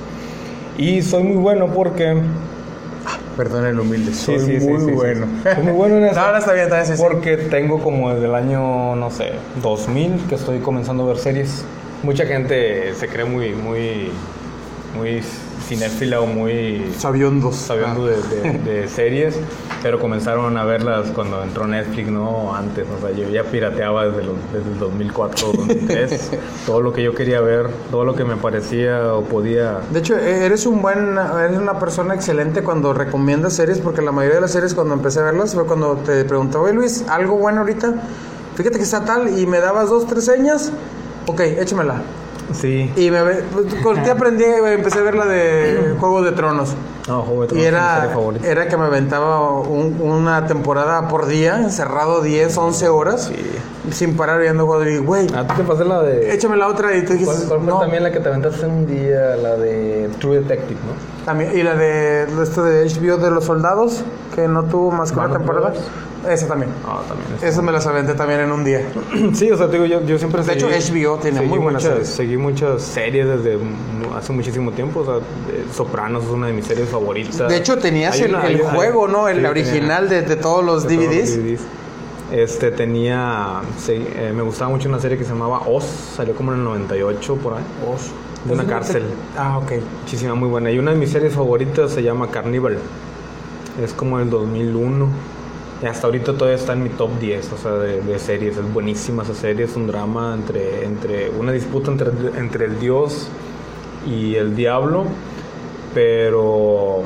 Y soy muy bueno porque... Perdón el humilde. Soy sí, sí, muy sí, bueno. Soy muy bueno en eso. No, ahora está bien, está bien. Porque tengo como desde el año, no sé, 2000 que estoy comenzando a ver series. mucha gente se cree muy, muy, muy cinéfila o muy sabiondos, sabiendo de, de, series, pero comenzaron a verlas cuando entró Netflix, no antes, o sea, yo ya pirateaba desde, desde el 2004, 2003, todo lo que yo quería ver, todo lo que me parecía o podía. De hecho, e-, eres un buen, eres una persona excelente cuando recomiendas series, porque la mayoría de las series cuando empecé a verlas fue cuando te preguntaba, oye Luis, algo bueno ahorita, fíjate que está tal y me dabas dos, tres señas, ok, échamela. Sí. Y me, pues, te aprendí, empecé a ver la de Juego de Tronos. No, Juego de Tronos. Y era, era que me aventaba una temporada por día, encerrado 10, 11 horas. Sí. Sin parar viendo Juego de güey. Ah, tú te pasé la de. Échame la otra y te dijiste. ¿Cuál, fue también la que te aventaste un día? La de True Detective, ¿no? También, y la de esto de HBO de los soldados, que no tuvo más que una temporada. Esa también. Ah, también. Esa me las aventé también en un día. sí, o sea, te digo, yo, yo siempre De hecho, HBO tiene muy buenas series. Seguí muchas series desde hace muchísimo tiempo. O sea, Sopranos es una de mis series favoritas. De hecho, tenías el, juego, ¿no? El original de, de, todos los DVDs. Este tenía. Eh, me gustaba mucho una serie que se llamaba Oz. Salió como en el 98 por ahí. Oz. De una cárcel. Ah, ok. Muchísima, muy buena. Y una de mis series favoritas se llama Carnival. Es como el 2001 y hasta ahorita todavía está en mi top 10, o sea, de, series. Es buenísima esa serie, es un drama entre, entre una disputa entre, entre el dios y el diablo, pero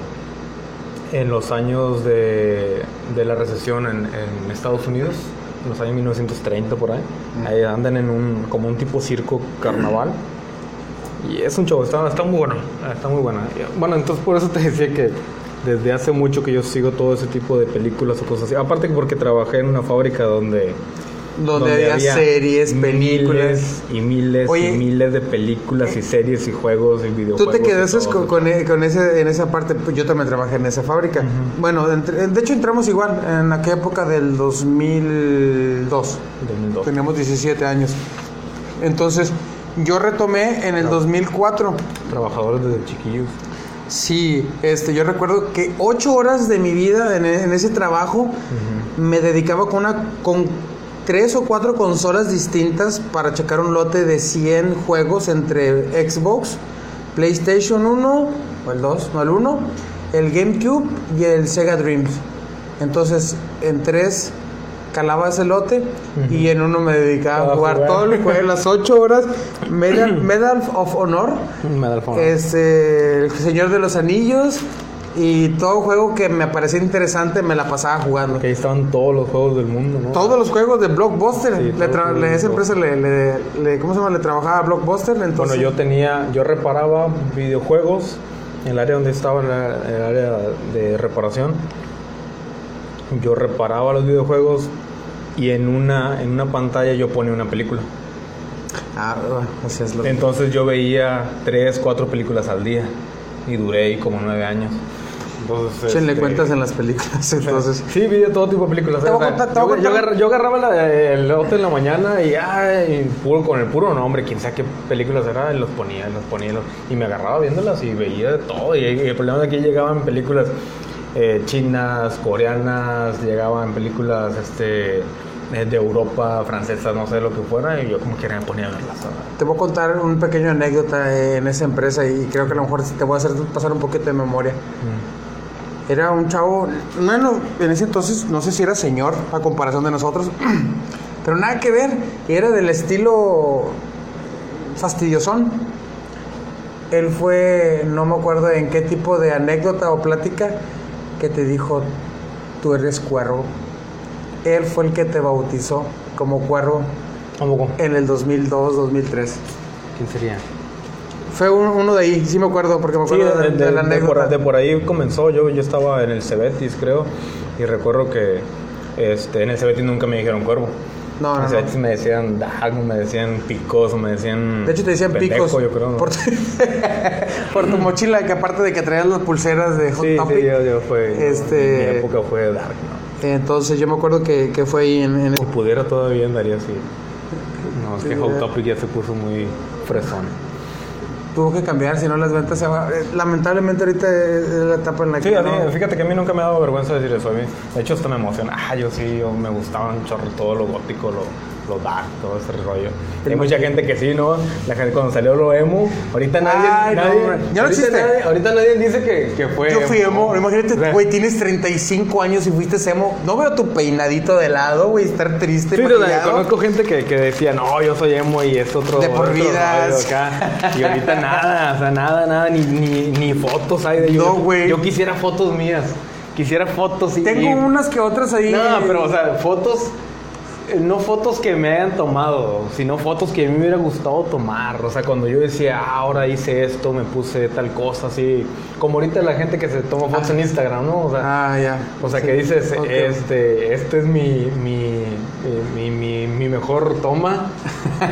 en los años de, de la recesión en, en, Estados Unidos, en los años 1930 por ahí, ahí andan en un, como un tipo circo carnaval. Y es un show, está, está muy bueno, está muy buena. Bueno, entonces por eso te decía que desde hace mucho que yo sigo todo ese tipo de películas o cosas así. Aparte porque trabajé en una fábrica donde... Donde, había, series, películas. y miles y miles de películas y series y juegos y videojuegos. Tú te quedaste con, con, ese, en esa parte, pues, yo también trabajé en esa fábrica. Bueno, de hecho entramos igual, en aquella época del 2002. 2002. Teníamos 17 años. Entonces, yo retomé en el 2004. Trabajadores desde chiquillos. Sí, este, yo recuerdo que ocho horas de mi vida en, e, ese trabajo me dedicaba con una con tres o cuatro consolas distintas para checar un lote de 100 juegos entre Xbox, PlayStation 1 o el 2, no el 1, el GameCube y el Sega Dreams. Entonces, en tres calaba ese lote y en uno me dedicaba a jugar, todo el juego, las 8 horas. Medal, Medal of Honor. Medal of Honor. Este, el Señor de los Anillos. Y todo juego que me parecía interesante me la pasaba jugando. Que ahí estaban todos los juegos del mundo, ¿no? Todos los juegos de Blockbuster. le esa empresa le, le, ¿cómo se llama? Le trabajaba a Blockbuster. Entonces... Bueno, yo tenía, yo reparaba videojuegos en el área donde estaba, en el área de reparación. Yo reparaba los videojuegos y en una, en una pantalla yo ponía una película. Ah, así es lo Entonces yo veía tres, cuatro películas al día y duré ahí como nueve años. Entonces, este, cuentas en las películas, entonces. Sí, vi de todo tipo de películas. yo, agarraba, el otro en la mañana y, ay, puro, con el puro nombre, quién sabe qué películas era, y los ponía, los ponía, y me agarraba viéndolas y veía de todo. Y, el problema es que llegaban películas eh, chinas, coreanas, llegaban películas este, eh, de Europa, francesas, no sé lo que fuera, y yo como que me ponía a verlas. Te voy a contar un pequeño anécdota en esa empresa y creo que a lo mejor te voy a hacer pasar un poquito de memoria. Mm. Era un chavo, bueno, en ese entonces no sé si era señor a comparación de nosotros, pero nada que ver, era del estilo fastidiosón. Él fue, no me acuerdo en qué tipo de anécdota o plática, que te dijo, tú eres cuervo. Él fue el que te bautizó como cuervo ¿Cómo? en el 2002, 2003. ¿Quién sería? Fue uno de ahí, sí me acuerdo, porque me acuerdo de, la anécdota. De por, ahí comenzó, yo, yo estaba en el Cebetis, creo, y recuerdo que este, en el Cebetis nunca me dijeron cuervo. No, no, no. me decían Dag, me decían picos, me decían. De hecho, te decían picos. Yo creo, por, por, tu mochila, que aparte de que traías las pulseras de Hot sí, Topic. Sí, yo, yo fue. Este, mi época fue Dark, ¿no? Entonces, yo me acuerdo que, que fue ahí en. en... Si pudiera todavía andaría así. No, es que Hot Topic ya se puso muy fresón tuvo que cambiar, si no las ventas se van. Eh, lamentablemente ahorita es la etapa en la que. Sí, fíjate que a mí nunca me ha dado vergüenza decir eso. A mí, de hecho, hasta me emociona. Ah, yo sí, yo me gustaba un chorro todo lo gótico, lo, lo dark, todo ese rollo. Hay mucha gente que sí, ¿no? La gente cuando salió lo emo, ahorita nadie. Ay, no, nadie hombre. Ya no ahorita existe. nadie- ahorita nadie dice que, que fue. Yo fui emo, imagínate, O sea, güey, tienes 35 años y fuiste emo. No veo tu peinadito de lado, güey, estar triste, Sí, o sea, conozco gente que, que decía, no, yo soy emo y es otro. De por acá. Y ahorita nada, o sea, nada, nada, ni, ni, ni fotos hay de yo. No, güey. Yo quisiera fotos mías. Quisiera fotos y. Tengo y- unas que otras ahí. No, pero, o sea, fotos. Eh, No fotos que me hayan tomado, sino fotos que a mí me hubiera gustado tomar. O sea, cuando yo decía, ah, ahora hice esto, me puse tal cosa, así. Como ahorita la gente que se toma fotos en Instagram, ¿no? O sea, Ah, ya. o sea, Sí. que dices, este, este es mi, mi, eh, mi, mi, mi mejor toma.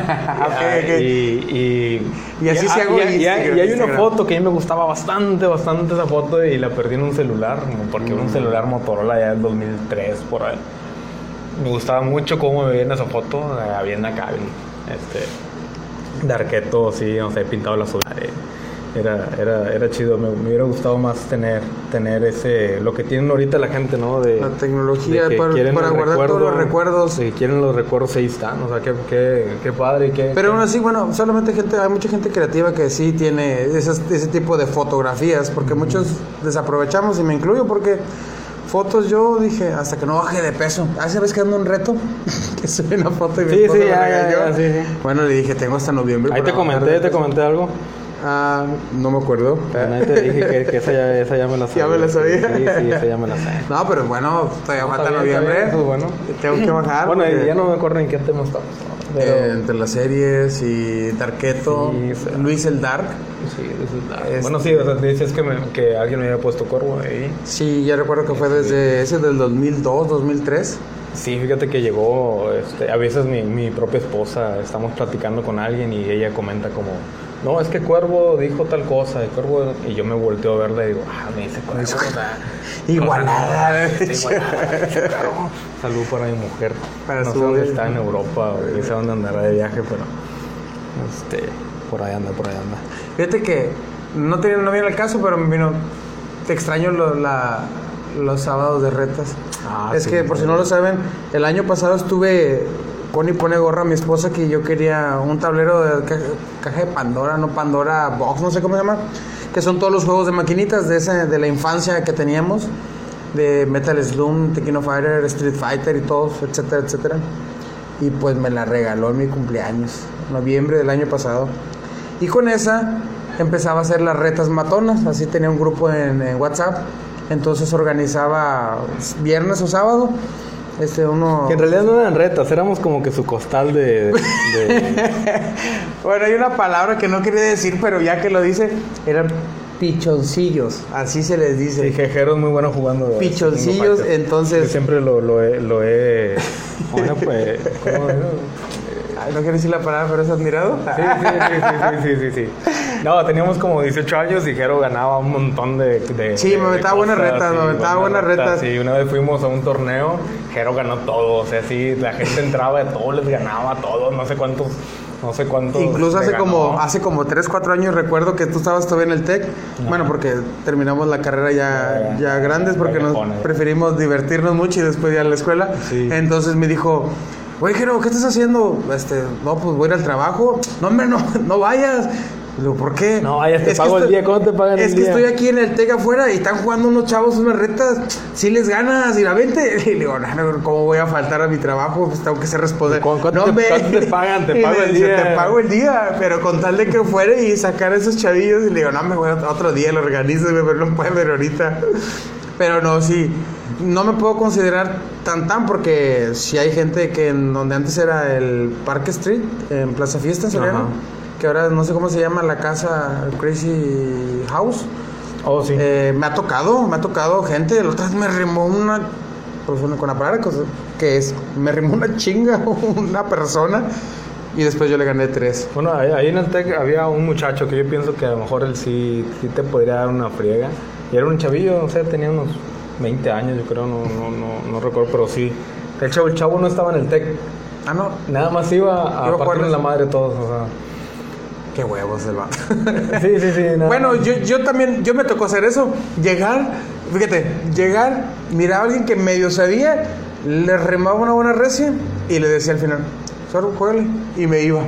Y, y, Y así se hago y, en y- y hay una foto que a mí me gustaba bastante, bastante esa foto y la perdí en un celular, porque era un celular Motorola ya del 2003, por ahí. Me gustaba mucho cómo me veía en esa foto, viendo acá, bien, este, de arqueto, sí, no sé, pintado la azul. eh, Era, era, era chido, me, me hubiera gustado más tener, tener ese, lo que tienen ahorita la gente, ¿no? De, La tecnología que para- el guardar todos los recuerdos. Si quieren los recuerdos, ahí están, o sea, qué, qué, qué padre, qué... Pero aún así, bueno, solamente gente, hay mucha gente creativa que sí tiene esas- ese tipo de fotografías, porque muchos desaprovechamos y me incluyo porque fotos yo dije, hasta que no baje de peso. Hace vez que ando un reto, que subí una foto y mi Sí, sí, ya, ya, sí. Bueno, le dije, tengo hasta noviembre. Ahí te comenté, te comenté algo. Ah, no me acuerdo. Bueno, te dije que, que esa, ya, esa ya me la sabía. ¿Ya me la sabía? Sí, sí, esa ya me la sé. No, pero bueno, todavía falta está noviembre. eso es bueno. Tengo que bajar. Bueno, porque- ya no me acuerdo en qué tema estamos. ¿no? Pero, Eh, entre las series y Darketo, Sí. Luis el Dark. sí, eso es nada. Este- Bueno, sí, o sea, te decías que, me- que alguien me había puesto cuervo ahí. Sí, ya recuerdo que fue desde ese del 2002, 2003. Sí, fíjate que llegó, este, a veces mi, mi propia esposa, estamos platicando con alguien y ella comenta como, no, es que Cuervo dijo tal cosa, y Cuervo, y yo me volteo a verla y digo, ah, me dice Cuervo, Igualada, igualada. Salud para mi mujer. Para no sé dónde está en Europa, o quién sabe dónde andará de viaje, pero, este, por ahí anda, por ahí anda. Fíjate que no tenía no viene el caso, pero me vino. Te extraño lo- la- los sábados de retas. Ah, es sí, que, por si no lo saben, el año pasado estuve. Connie pone gorra a mi esposa que yo quería un tablero de ca- caja de Pandora, no Pandora Box, no sé cómo se llama. Que son todos los juegos de maquinitas de, ese, de la infancia que teníamos. De Metal Slum, Tekken Fighter, Street Fighter y todos, etcétera, etcétera. Y pues me la regaló en mi cumpleaños, noviembre del año pasado. Y con esa empezaba a hacer las retas matonas, así tenía un grupo en, en WhatsApp. Entonces organizaba viernes o sábado. Este uno. Que en realidad no eran retas, éramos como que su costal de... de- Bueno, hay una palabra que no quería decir, pero ya que lo dice, eran pichoncillos, así se les dice. Sí, Jejero es muy bueno jugando. este, Pichoncillos, entonces- Yo siempre lo, lo he... Lo he bueno, pues... ¿cómo era? No quiero decir la palabra, pero es admirado. Sí, sí, sí, sí, sí, sí, sí. No, teníamos como 18 años y Jero ganaba un montón de... de Sí, me aventaba buenas retas, me aventaba buenas retas. Sí, una vez fuimos a un torneo, Jero ganó todo, o sea, sí, la gente entraba de todo, les ganaba a todos, no sé cuántos... No sé cuántos. Incluso hace ganó. como hace como 3, 4 años recuerdo que tú estabas todavía en el TEC. Bueno, porque terminamos la carrera ya, Ya, ya grandes porque nos preferimos divertirnos mucho y después ir a la escuela. Sí. Entonces me dijo, oye, Jero, ¿qué estás haciendo? Este, no, pues voy a ir al trabajo. No, hombre, no, no vayas. Le digo, ¿por qué? No vayas, te que pago el día. ¿Cómo te pagan Es el que día? estoy aquí en el TEC afuera y están jugando unos chavos unas retas. Si les ganas y la vente. Y le digo, no, no, ¿cómo voy a faltar a mi trabajo? Pues tengo que ser responder. ¿Cu- cuánto no, te- cuánto te pagan? Te Y pago me el día. Te pago el día, pero con tal de que fuera y sacar a esos chavillos. Y le digo, no, me voy a otro día, lo organizo, pero no puede ver ahorita. Pero no, sí, no me puedo considerar tan tan porque si hay gente que en donde antes era el Park Street, en Plaza Fiesta, en Soriano. Que ahora no sé cómo se llama la casa Crazy House. Oh, sí. Eh, me ha tocado, me ha tocado gente. La otra vez me rimó una. Pues una- con la palabra que es. Me rimó una chinga una persona. Y después yo le gané tres. Bueno, ahí, ahí en el TEC había un muchacho que yo pienso que a lo mejor él sí, sí te podría dar una friega. Y era un chavillo, no sé, tenía unos 20 años, yo creo, no, no, no, no recuerdo, pero sí. El chavo, el chavo no estaba en el TEC, Ah, no. nada más iba a a partirle la madre todos, o sea. Qué huevos el vato. Sí, sí, sí. Bueno, yo, yo también, yo me tocó hacer eso. Llegar, fíjate, llegar, mirar a alguien que medio sabía, le remaba una buena recia y le decía al final, Solo juegue. Y me iba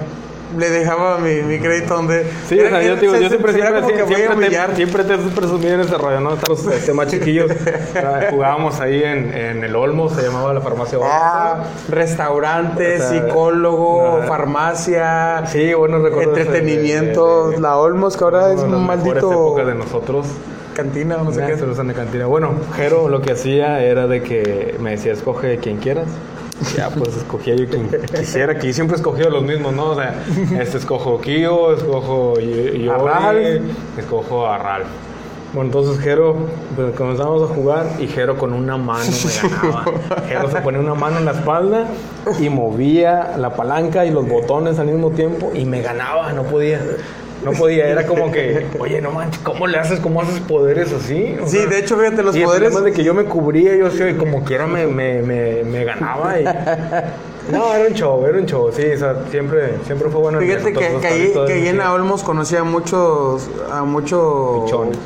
le dejaba mi, mi crédito donde. Sí, o sea, yo, digo, yo siempre, siempre, siempre, siempre, te, siempre te presumí en ese rollo, ¿no? Estos este, más chiquillos jugábamos ahí en, en, el Olmo, se llamaba la farmacia Olmo. Ah, restaurante, psicólogo, farmacia. Sí, bueno, recuerdo. Entretenimiento, la Olmos, que ahora es un maldito. época de nosotros cantina, no sé qué. Se de cantina. Bueno, Jero lo que hacía era de que me decía, escoge quien quieras. Ya, pues escogía yo quien quisiera, que siempre escogido los mismos, ¿no? O sea, este escojo Kio, escojo yo, a escojo a Ralph. Bueno, entonces Jero, pues comenzamos a jugar y Jero con una mano me ganaba. Jero se ponía una mano en la espalda y movía la palanca y los botones al mismo tiempo y me ganaba, no podía. No podía, era como que, oye, no manches, ¿cómo le haces? ¿Cómo haces poderes así? sí, de hecho, fíjate, los poderes. Además de que yo me cubría, yo sí, como quiera me, me, me, me ganaba y. No, era un show, era un show, sí, o sea, siempre, siempre fue bueno. Fíjate que, que, ahí, que ahí en Olmos conocía a muchos, a muchos pichones.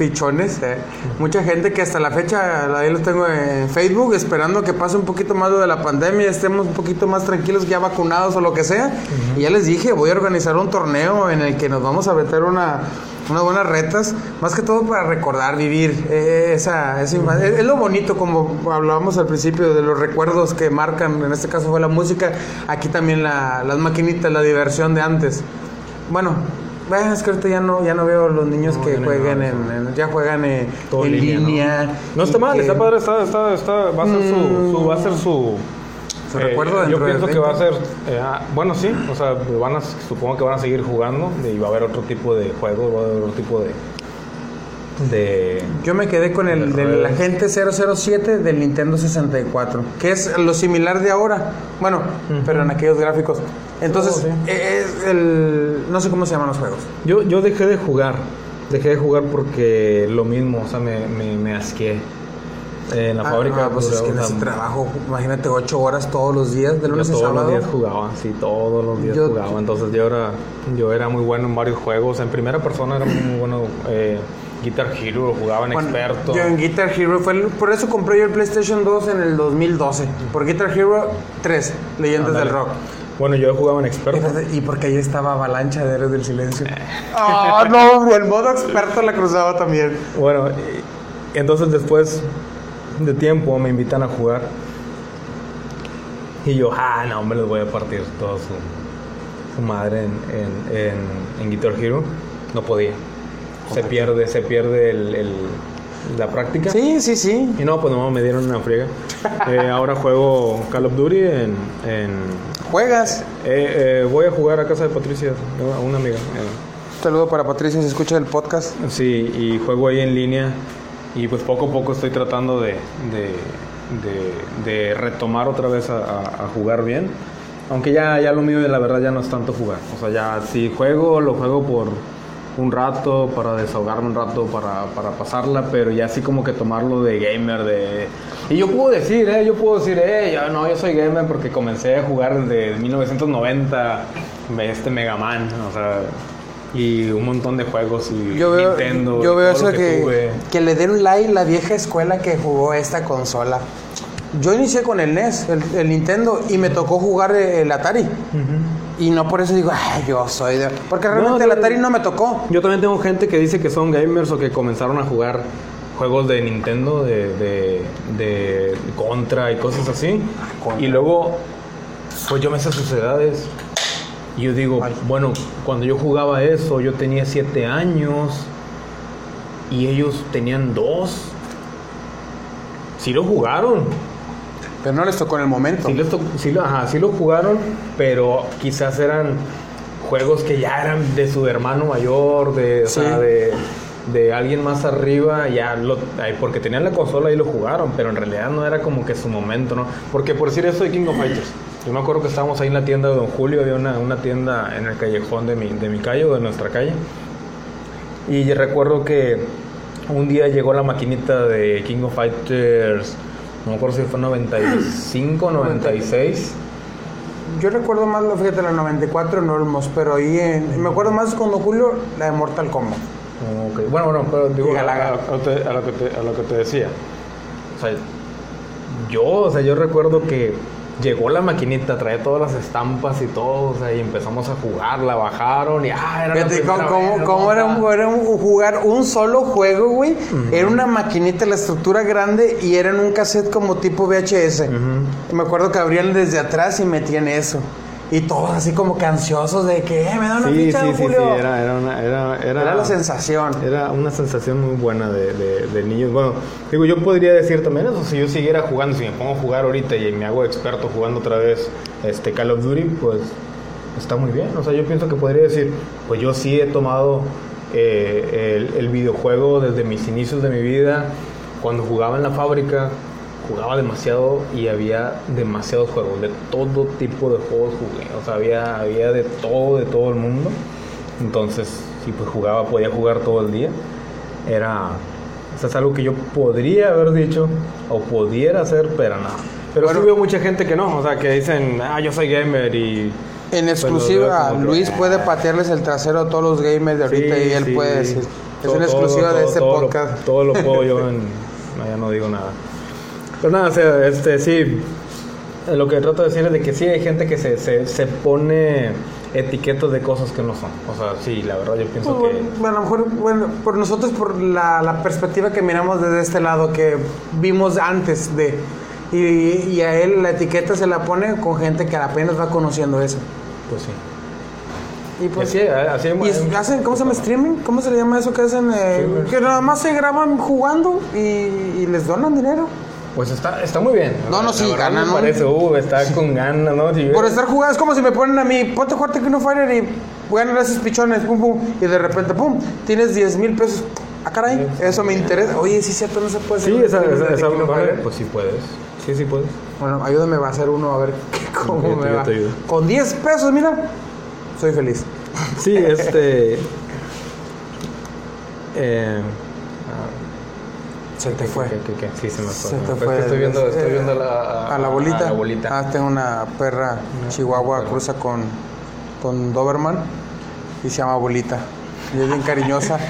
Eh. Mucha gente que hasta la fecha, ahí los tengo en Facebook, esperando que pase un poquito más de la pandemia, estemos un poquito más tranquilos, ya vacunados o lo que sea. Y ya les dije, voy a organizar un torneo en el que nos vamos a meter una, unas buenas retas, más que todo para recordar, vivir eh, esa, esa es, lo bonito, como hablábamos al principio, de los recuerdos que marcan, en este caso fue la música, aquí también la, las maquinitas, la diversión de antes. Bueno, es que ahorita ya no, ya no veo los niños que jueguen en, ya juegan en, línea. No, está mal, está padre, está, está, está, va a ser su, va a ser su ¿Se recuerdo eh, Yo pienso que va a ser, eh, ah, bueno sí, o sea, van a, supongo que van a seguir jugando y va a haber otro tipo de juego, va a haber otro tipo de, de Yo me quedé con el del Agente 007 del Nintendo 64, que es lo similar de ahora. Bueno, pero en aquellos gráficos. Entonces, oh, es el no sé cómo se llaman los juegos. Yo yo dejé de jugar. Dejé de jugar porque lo mismo, o sea, me, me, me asqué. En la ah, fábrica. pues es que en ese trabajo, imagínate, ocho horas todos los días, de lunes a sábado. Todos los días jugaba, sí, todos los días jugaba. Entonces yo era, yo era muy bueno en varios juegos. En primera persona era muy bueno. Eh, Guitar Hero, jugaba en experto. Yo en Guitar Hero, fue por eso compré yo el PlayStation 2 en el 2012. Por Guitar Hero 3, Leyendas del Rock. Bueno, yo jugaba en experto. Y porque ahí estaba Avalancha de Héroes del Silencio. ¡Ah, no! El modo experto la cruzaba también. Bueno, entonces después de tiempo me invitan a jugar. Y yo, ah, no, me les voy a partir toda su, madre en, en, en Guitar Hero. No podía se pierde, se pierde el, la práctica. Sí, sí, sí. Y no, pues no, me dieron una friega. Eh, ahora juego Call of Duty en... ¿Juegas? Eh, eh, voy a jugar a casa de Patricia, a una amiga. Un saludo para Patricia, se escucha el podcast. Sí, y juego ahí en línea. Y pues poco a poco estoy tratando de, de, retomar otra vez a, a, jugar bien. Aunque ya, ya lo mío de la verdad ya no es tanto jugar. O sea, ya si juego, lo juego por un rato, para desahogarme un rato, para, para pasarla, pero ya así como que tomarlo de gamer, de... Y yo puedo decir, ¿eh? Yo puedo decir, eh, yo, no, yo soy gamer porque comencé a jugar desde 1990, este Mega Man, o sea y un montón de juegos y yo veo, Nintendo. Yo veo eso que, que, le den un like la vieja escuela que jugó esta consola. Yo inicié con el NES, el, Nintendo, y me tocó jugar el Atari. Y no por eso digo, ay, yo soy de... Porque realmente el Atari no me tocó. Yo también tengo gente que dice que son gamers o que comenzaron a jugar juegos de Nintendo, de, de, Contra y cosas así. Y luego, pues yo me sé sus edades. Y yo digo, bueno, cuando yo jugaba eso, yo tenía siete años y ellos tenían dos. Sí lo jugaron. Pero no les tocó en el momento. Sí, les sí, ajá, sí lo jugaron, pero quizás eran juegos que ya eran de su hermano mayor, de, o sea, de, de, alguien más arriba, ya lo, porque tenían la consola y lo jugaron, pero en realidad no era como que su momento, ¿no? Porque por decir eso de King of Fighters, yo me acuerdo que estábamos ahí en la tienda de Don Julio, había una, una tienda en el callejón de mi, de mi calle o de nuestra calle, y recuerdo que un día llegó la maquinita de King of Fighters no me acuerdo si fue 95, 96. Yo recuerdo más, fíjate, la 94 Normos, pero ahí en, me acuerdo más cuando Julio, la de Mortal Kombat. Okay. Bueno, bueno, pero digo, a, a, lo que te, a lo que te decía. O sea, yo, o sea, yo recuerdo que llegó la maquinita, traía todas las estampas y todo, o sea, y empezamos a jugar, la bajaron y ah, era Fíjate, ¿cómo, cómo era, un, era un jugar un solo juego, güey? Era una maquinita, la estructura grande y era en un cassette como tipo VHS. Me acuerdo que abrían desde atrás y metían eso. Y todos así como que ansiosos de que, eh, me da una sí, ficha, sí, sí, Julio. sí, era, era, una, era, era, Era la sensación. Era una sensación muy buena de, de, de niños. Bueno, digo, yo podría decir también eso, si yo siguiera jugando, si me pongo a jugar ahorita y me hago experto jugando otra vez este Call of Duty, pues está muy bien. O sea, yo pienso que podría decir, pues yo sí he tomado eh, el, el videojuego desde mis inicios de mi vida, cuando jugaba en la fábrica, jugaba demasiado y había demasiados juegos, de todo tipo de juegos jugué, o sea, había, había de todo, de todo el mundo. Entonces, si pues jugaba, podía jugar todo el día. Era, o sea, es algo que yo podría haber dicho o pudiera hacer, pero nada. Pero Bueno. sí veo mucha gente que no, o sea, que dicen, ah, yo soy gamer y... En Pues lo exclusiva, que, Luis ah. puede patearles el trasero a todos los gamers de ahorita Sí, y él sí. puede decir. Es Todo- una exclusiva todo- de todo- este todo lo- podcast. todo lo puedo yo en... No, ya no digo nada. Pero nada, o sea, este, sí, lo que trato de decir es de que sí hay gente que se, se, se pone etiquetas de cosas que no son. O sea, sí, la verdad yo pienso Pues, que... bueno, a lo mejor, bueno, por nosotros, por la, la perspectiva que miramos desde este lado, que vimos antes de. Y, y a él la etiqueta se la pone con gente que apenas va conociendo eso. Pues sí. Y pues. así, así y es- hacen, ¿cómo se llama? ¿Streaming? ¿Cómo se le llama eso que hacen? Eh, que nada más se graban jugando y, y les donan dinero. Pues está, está muy bien. No, no, sí, gana, ¿no? parece, uh, está con ganas, ¿no? Si Por ves- estar jugando, es como si me ponen a mí, ponte a jugar Tekken Fighter y ganan esos pichones, pum, pum, y de repente, pum, tienes 10 mil pesos. Ah, caray, eso me interesa. Oye, sí, cierto, no se puede hacer Sí, esa, esa, esa- Fighter. pues sí puedes. Sí, sí puedes. Bueno, ayúdame a hacer uno a ver cómo Yo me yo va. te ayudo. Con 10 pesos, mira, soy feliz. Sí, este... eh, Se te fue. ¿qué, qué, qué? Sí, se me fue. Se te Pues fue. que Estoy viendo, estoy viendo la, a la bolita. a la bolita. Ah, tengo una perra chihuahua, cruza con, con Doberman y se llama Bolita. Y es bien cariñosa.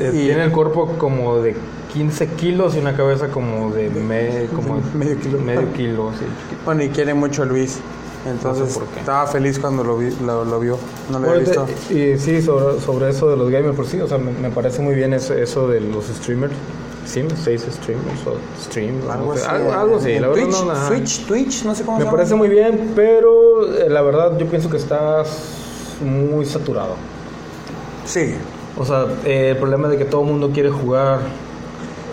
Y- Tiene el cuerpo como de 15 kilos y una cabeza como de me- como medio kilo. Medio kilo, sí. Bueno, y quiere mucho a Luis. Entonces No sé estaba feliz cuando lo, vi, lo, lo vio. No lo había visto. y sí, sobre, sobre eso de los gamers, por sí, o sea, me, me parece muy bien eso, eso de los streamers. Sí, seis streamers o streams. Algo no así. algo, algo así, la verdad Twitch, no, ajá. Twitch, Twitch, no sé cómo Me se llama. parece muy bien, pero eh, la verdad yo pienso que estás muy saturado. Sí. O sea, eh, el problema de que todo el mundo quiere jugar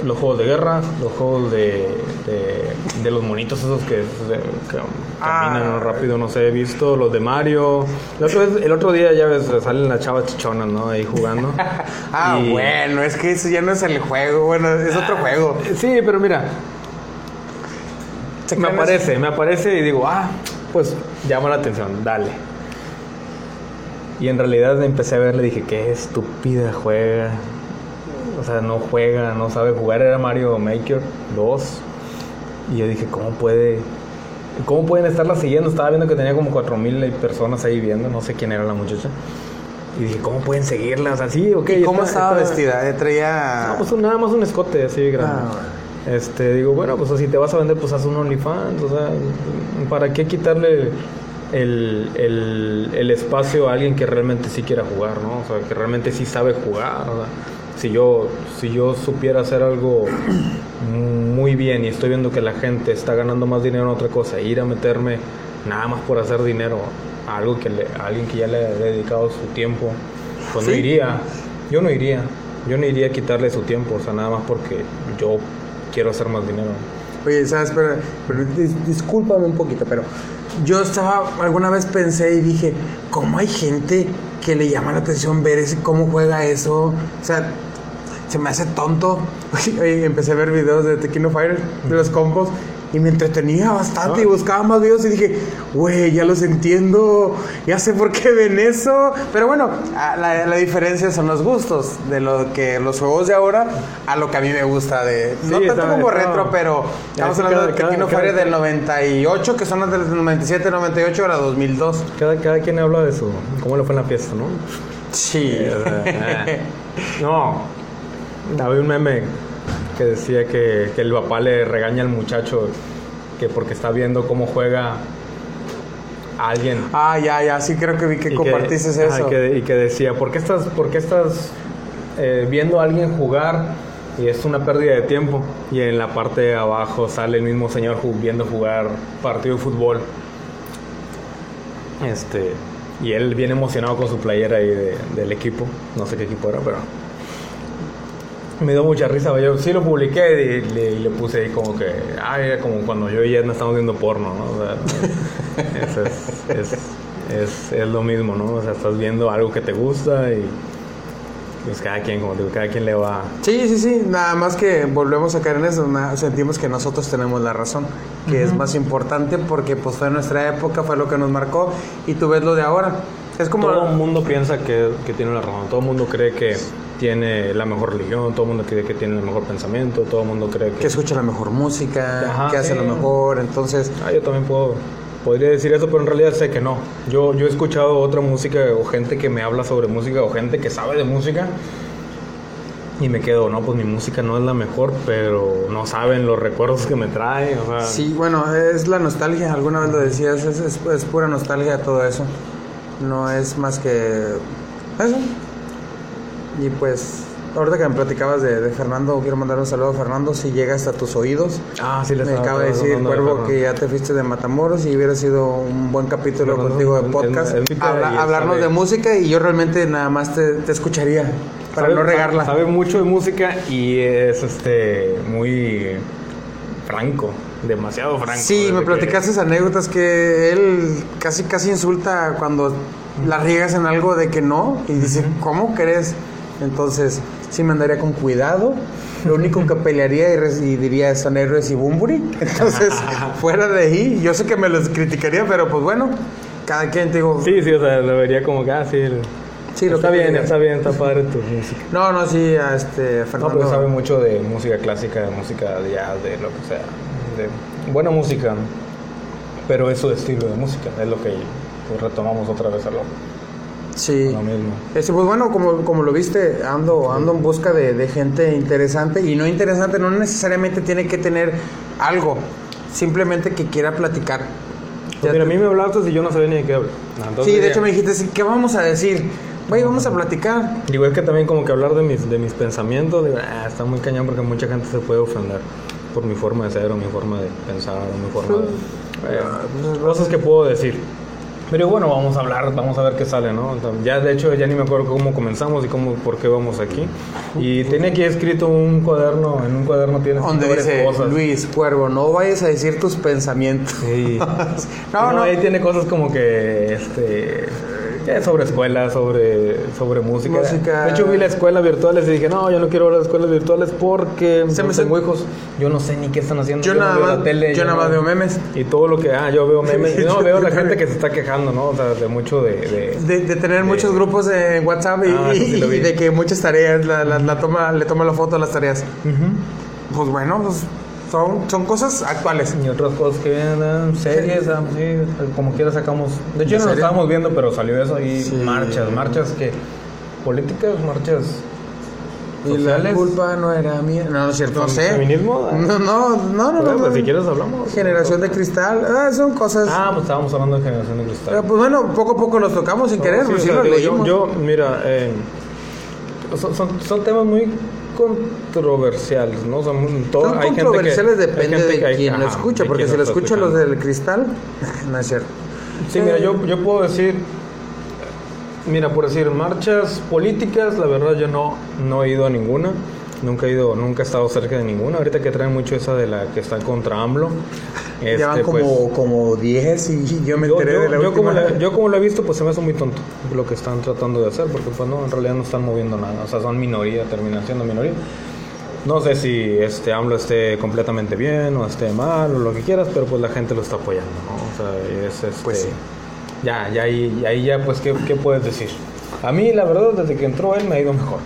los juegos de guerra, los juegos de, de, de los monitos esos que, que caminan Ah. rápido, no sé, he visto los de Mario. El otro, vez- el otro día ya ves, salen las chavas chichonas, ¿no? Ahí jugando. Ah, Y- bueno, es que eso ya no es el juego, bueno, es otro juego. Sí, pero mira, me aparece, me aparece y digo, ah, pues llama la atención, dale. Y en realidad empecé a verle dije, qué estúpida juega. O sea, no juega, no sabe jugar. Era Mario Maker 2. Y yo dije, ¿cómo puede? ¿Cómo pueden estarla siguiendo? Estaba viendo que tenía como 4000 personas ahí viendo, no sé quién era la muchacha. Y dije, ¿cómo pueden seguirla? O sea, sí, ok. ¿Y ¿Cómo estaba vestida? Eh, Traía. no, pues nada más un escote así grande. Ah. Este, digo, bueno, pues si te vas a vender, pues haz un OnlyFans. O sea, ¿para qué quitarle el, el, el espacio a alguien que realmente sí quiera jugar, ¿no? O sea, que realmente sí sabe jugar. o sea, si yo, si yo supiera hacer algo muy bien y estoy viendo que la gente está ganando más dinero en otra cosa, ir a meterme nada más por hacer dinero a algo que le, a alguien que ya le ha dedicado su tiempo, pues no iría. Yo no iría. Yo no iría a quitarle su tiempo, o sea, nada más porque yo quiero hacer más dinero. Oye, ¿sabes? Pero, pero dis- discúlpame un poquito, pero yo estaba, alguna vez pensé y dije, ¿cómo hay gente que le llama la atención ver ese, cómo juega eso? O sea, se me hace tonto. Oye, empecé a ver videos de Tekken Fire, de los combos, y me entretenía bastante y buscaba más videos y dije, güey, ya los entiendo, ya sé por qué ven eso. Pero bueno, la, la diferencia son los gustos de lo que los juegos de ahora a lo que a mí me gusta de... No Sí, tanto como retro, pero estamos hablando de Tekken cada- Fire del 98, que son las del 97, 98 a la 2002. Cada, cada quien habla de su. cómo le fue en la fiesta, ¿no? Sí. No. Había un meme que decía que, que el papá le regaña al muchacho que porque está viendo cómo juega alguien. Ah, ya, ya, sí creo que vi que compartiste eso. y que decía, ¿por qué estás, por qué estás eh, viendo a alguien jugar y es una pérdida de tiempo? Y en la parte de abajo sale el mismo señor viendo jugar partido de fútbol. Este, y él bien emocionado con su playera ahí del equipo. No sé qué equipo era, pero me dio mucha risa. Yo sí lo publiqué y le, puse ahí como que, ay, como cuando yo y Edna estamos viendo porno, ¿no? O es, es, es, lo mismo, ¿no? O sea, estás viendo algo que te gusta y pues cada quien, como digo, cada quien le va. Sí, sí, sí, nada más que volvemos a caer en eso, sentimos que nosotros tenemos la razón, que es más importante porque pues fue nuestra época, fue lo que nos marcó y tú ves lo de ahora. Es como... Todo el mundo piensa que, que tiene la razón, todo el mundo cree que tiene la mejor religión, todo el mundo cree que tiene el mejor pensamiento, todo el mundo cree que... Que escucha la mejor música, que hace lo mejor, entonces... Ah, yo también puedo, podría decir eso, pero en realidad sé que no. Yo, yo he escuchado otra música o gente que me habla sobre música o gente que sabe de música y me quedo, no, pues mi música no es la mejor, pero no saben los recuerdos que me trae. O sea... Sí, bueno, es la nostalgia, alguna vez lo decías, es, es, es pura nostalgia todo eso. No es más que eso. Y pues, ahorita que me platicabas de, Fernando, quiero mandar un saludo a Fernando. Si llega hasta tus oídos, ah, sí, me acaba de decir Cuervo que ya te fuiste de Matamoros y hubiera sido un buen capítulo contigo de podcast. hablarnos de música y yo realmente nada más te, escucharía para no regarla. Sabe mucho de música y es este muy franco, demasiado franco. Sí, me platicaste anécdotas que él casi casi insulta cuando la riegas en algo de que no y dice, ¿cómo crees? Entonces, sí me andaría con cuidado. Lo único que pelearía y, diría son héroes y Bumburi. Entonces, fuera de ahí, yo sé que me los criticaría, pero pues bueno, cada quien te digo. Sí, sí, o sea, lo vería como que, ah, sí. Lo está bien, está bien, está padre tu música. No, no, sí, a este Fernando. No, pero sabe mucho de música clásica, de música de jazz, de lo que sea. De buena música, pero es su estilo de música, es lo que pues, retomamos otra vez a lo Sí. Este, pues bueno, como, como lo viste, ando, ando en busca de, gente interesante y no interesante, no necesariamente tiene que tener algo, simplemente que quiera platicar. Pues mira, a mí me hablaste y yo no sabía ni de qué hablar. Sí, de hecho me dijiste, ¿qué vamos a decir? Güey, vamos a platicar. Digo, es que también como que hablar de mis, de mis pensamientos, digo, ah, está muy cañón porque mucha gente se puede ofender por mi forma de ser o mi forma de pensar o mi forma de... Eh, cosas que puedo decir. Pero bueno, vamos a hablar, vamos a ver qué sale, ¿no? Ya de hecho ya ni me acuerdo cómo comenzamos y cómo, por qué vamos aquí. Y tiene aquí escrito un cuaderno, en un cuaderno tiene Donde dice, cosas. Luis Cuervo, no vayas a decir tus pensamientos. Sí. no, no, ahí tiene cosas como que, este sobre escuela, sobre, sobre música. De hecho, vi la escuela virtuales y dije, no, yo no quiero ver las escuelas virtuales porque Se me tengo hijos. Yo no sé ni qué están haciendo. Yo, nada más, la tele, yo, nada más veo memes. Y todo lo que, ah, yo veo memes. y no, veo la gente que se está quejando, ¿no? O sea, de mucho de... De, tener muchos grupos en WhatsApp y, ah, de que muchas tareas, la, la, toma, le toma la foto a las tareas. Pues bueno, pues son, son cosas actuales. Y otras cosas que vienen, series, ah, sí, como quiera sacamos. De hecho, no lo estábamos viendo, pero salió eso y marchas, marchas que. políticas, marchas. Y la culpa no era mía. No, no es cierto, no sé. ¿Feminismo? No, no, no, no. Pues, si quieres hablamos. Generación de cristal. Ah, son cosas. Ah, pues estábamos hablando de generación de cristal. Pero, pues bueno, poco a poco los tocamos sin querer. pues, sí, yo, yo, mira, eh, son, son, son temas muy controversiales, ¿no? Son, todo, hay controversiales gente que, depende de quien lo escucha, porque si lo escuchan los del cristal, no es cierto. Sí, mira, yo, yo puedo decir, mira, por decir, marchas políticas, la verdad yo no, no he ido a ninguna. Nunca he ido, nunca he estado cerca de ninguna. Ahorita que traen mucho esa de la que está contra AMLO. Este, Llevan como, pues, como 10 y yo me enteré de la yo Como yo como lo he visto, pues se me hace muy tonto lo que están tratando de hacer, porque pues no, en realidad no están moviendo nada. O sea, son minoría, terminan siendo minoría. No sé si este AMLO esté completamente bien o esté mal o lo que quieras, pero pues la gente lo está apoyando, ¿no? O sea, es este, pues sí. Ya, ya ahí, ahí ya, pues, ¿qué, ¿qué puedes decir? A mí, la verdad, desde que entró él me ha ido mejor.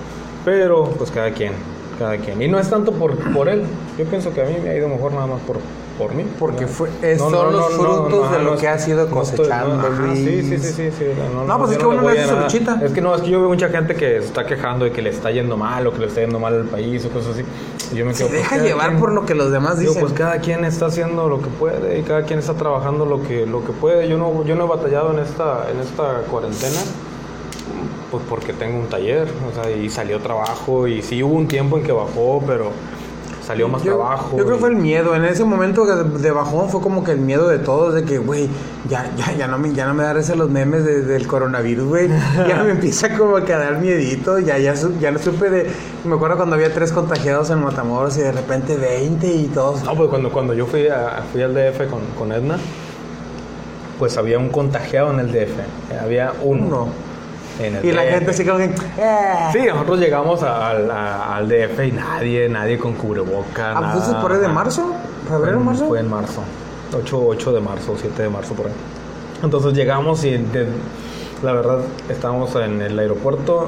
Pero, pues cada quien cada quien. Y no es tanto por, por él. Yo pienso que a mí me ha ido mejor nada más por, por mí. Porque fue, es, son los frutos de lo que ha sido cosechando. Sí, sí, sí, sí. sí no, pues es que uno no hace su luchita. Es que no, es que yo veo mucha gente que se está quejando de que le está yendo mal o que le está yendo mal al país o cosas así. Y yo me quedo, se pues, deja llevar por lo que los demás dicen. pues cada quien está haciendo lo que puede y cada quien está trabajando lo que, lo que puede. Yo no, yo no he batallado en esta, en esta cuarentena pues porque tengo un taller, o sea, y salió trabajo y sí hubo un tiempo en que bajó, pero salió más trabajo. Yo creo que fue el miedo. En ese momento de bajón fue como que el miedo de todos, de que, güey, ya, ya, ya, no me, ya no me da risa los memes del coronavirus, güey. Ya me empieza como a dar miedito. Ya, ya, ya no supe de. Me acuerdo cuando había tres contagiados en Matamoros y de repente 20 y todos. No, pues cuando, cuando yo fui, a, fui al DF con, con Edna, pues había un contagiado en el DF. Había uno y la gente así como que... Eh". Sí, nosotros llegamos al, al DF y nadie, nadie con cubreboca. ¿Ah, nada, por ahí de marzo? ¿Febrero, marzo? Fue en marzo. 8, 8 de marzo, 7 de marzo por ahí. Entonces llegamos y la verdad estábamos en el aeropuerto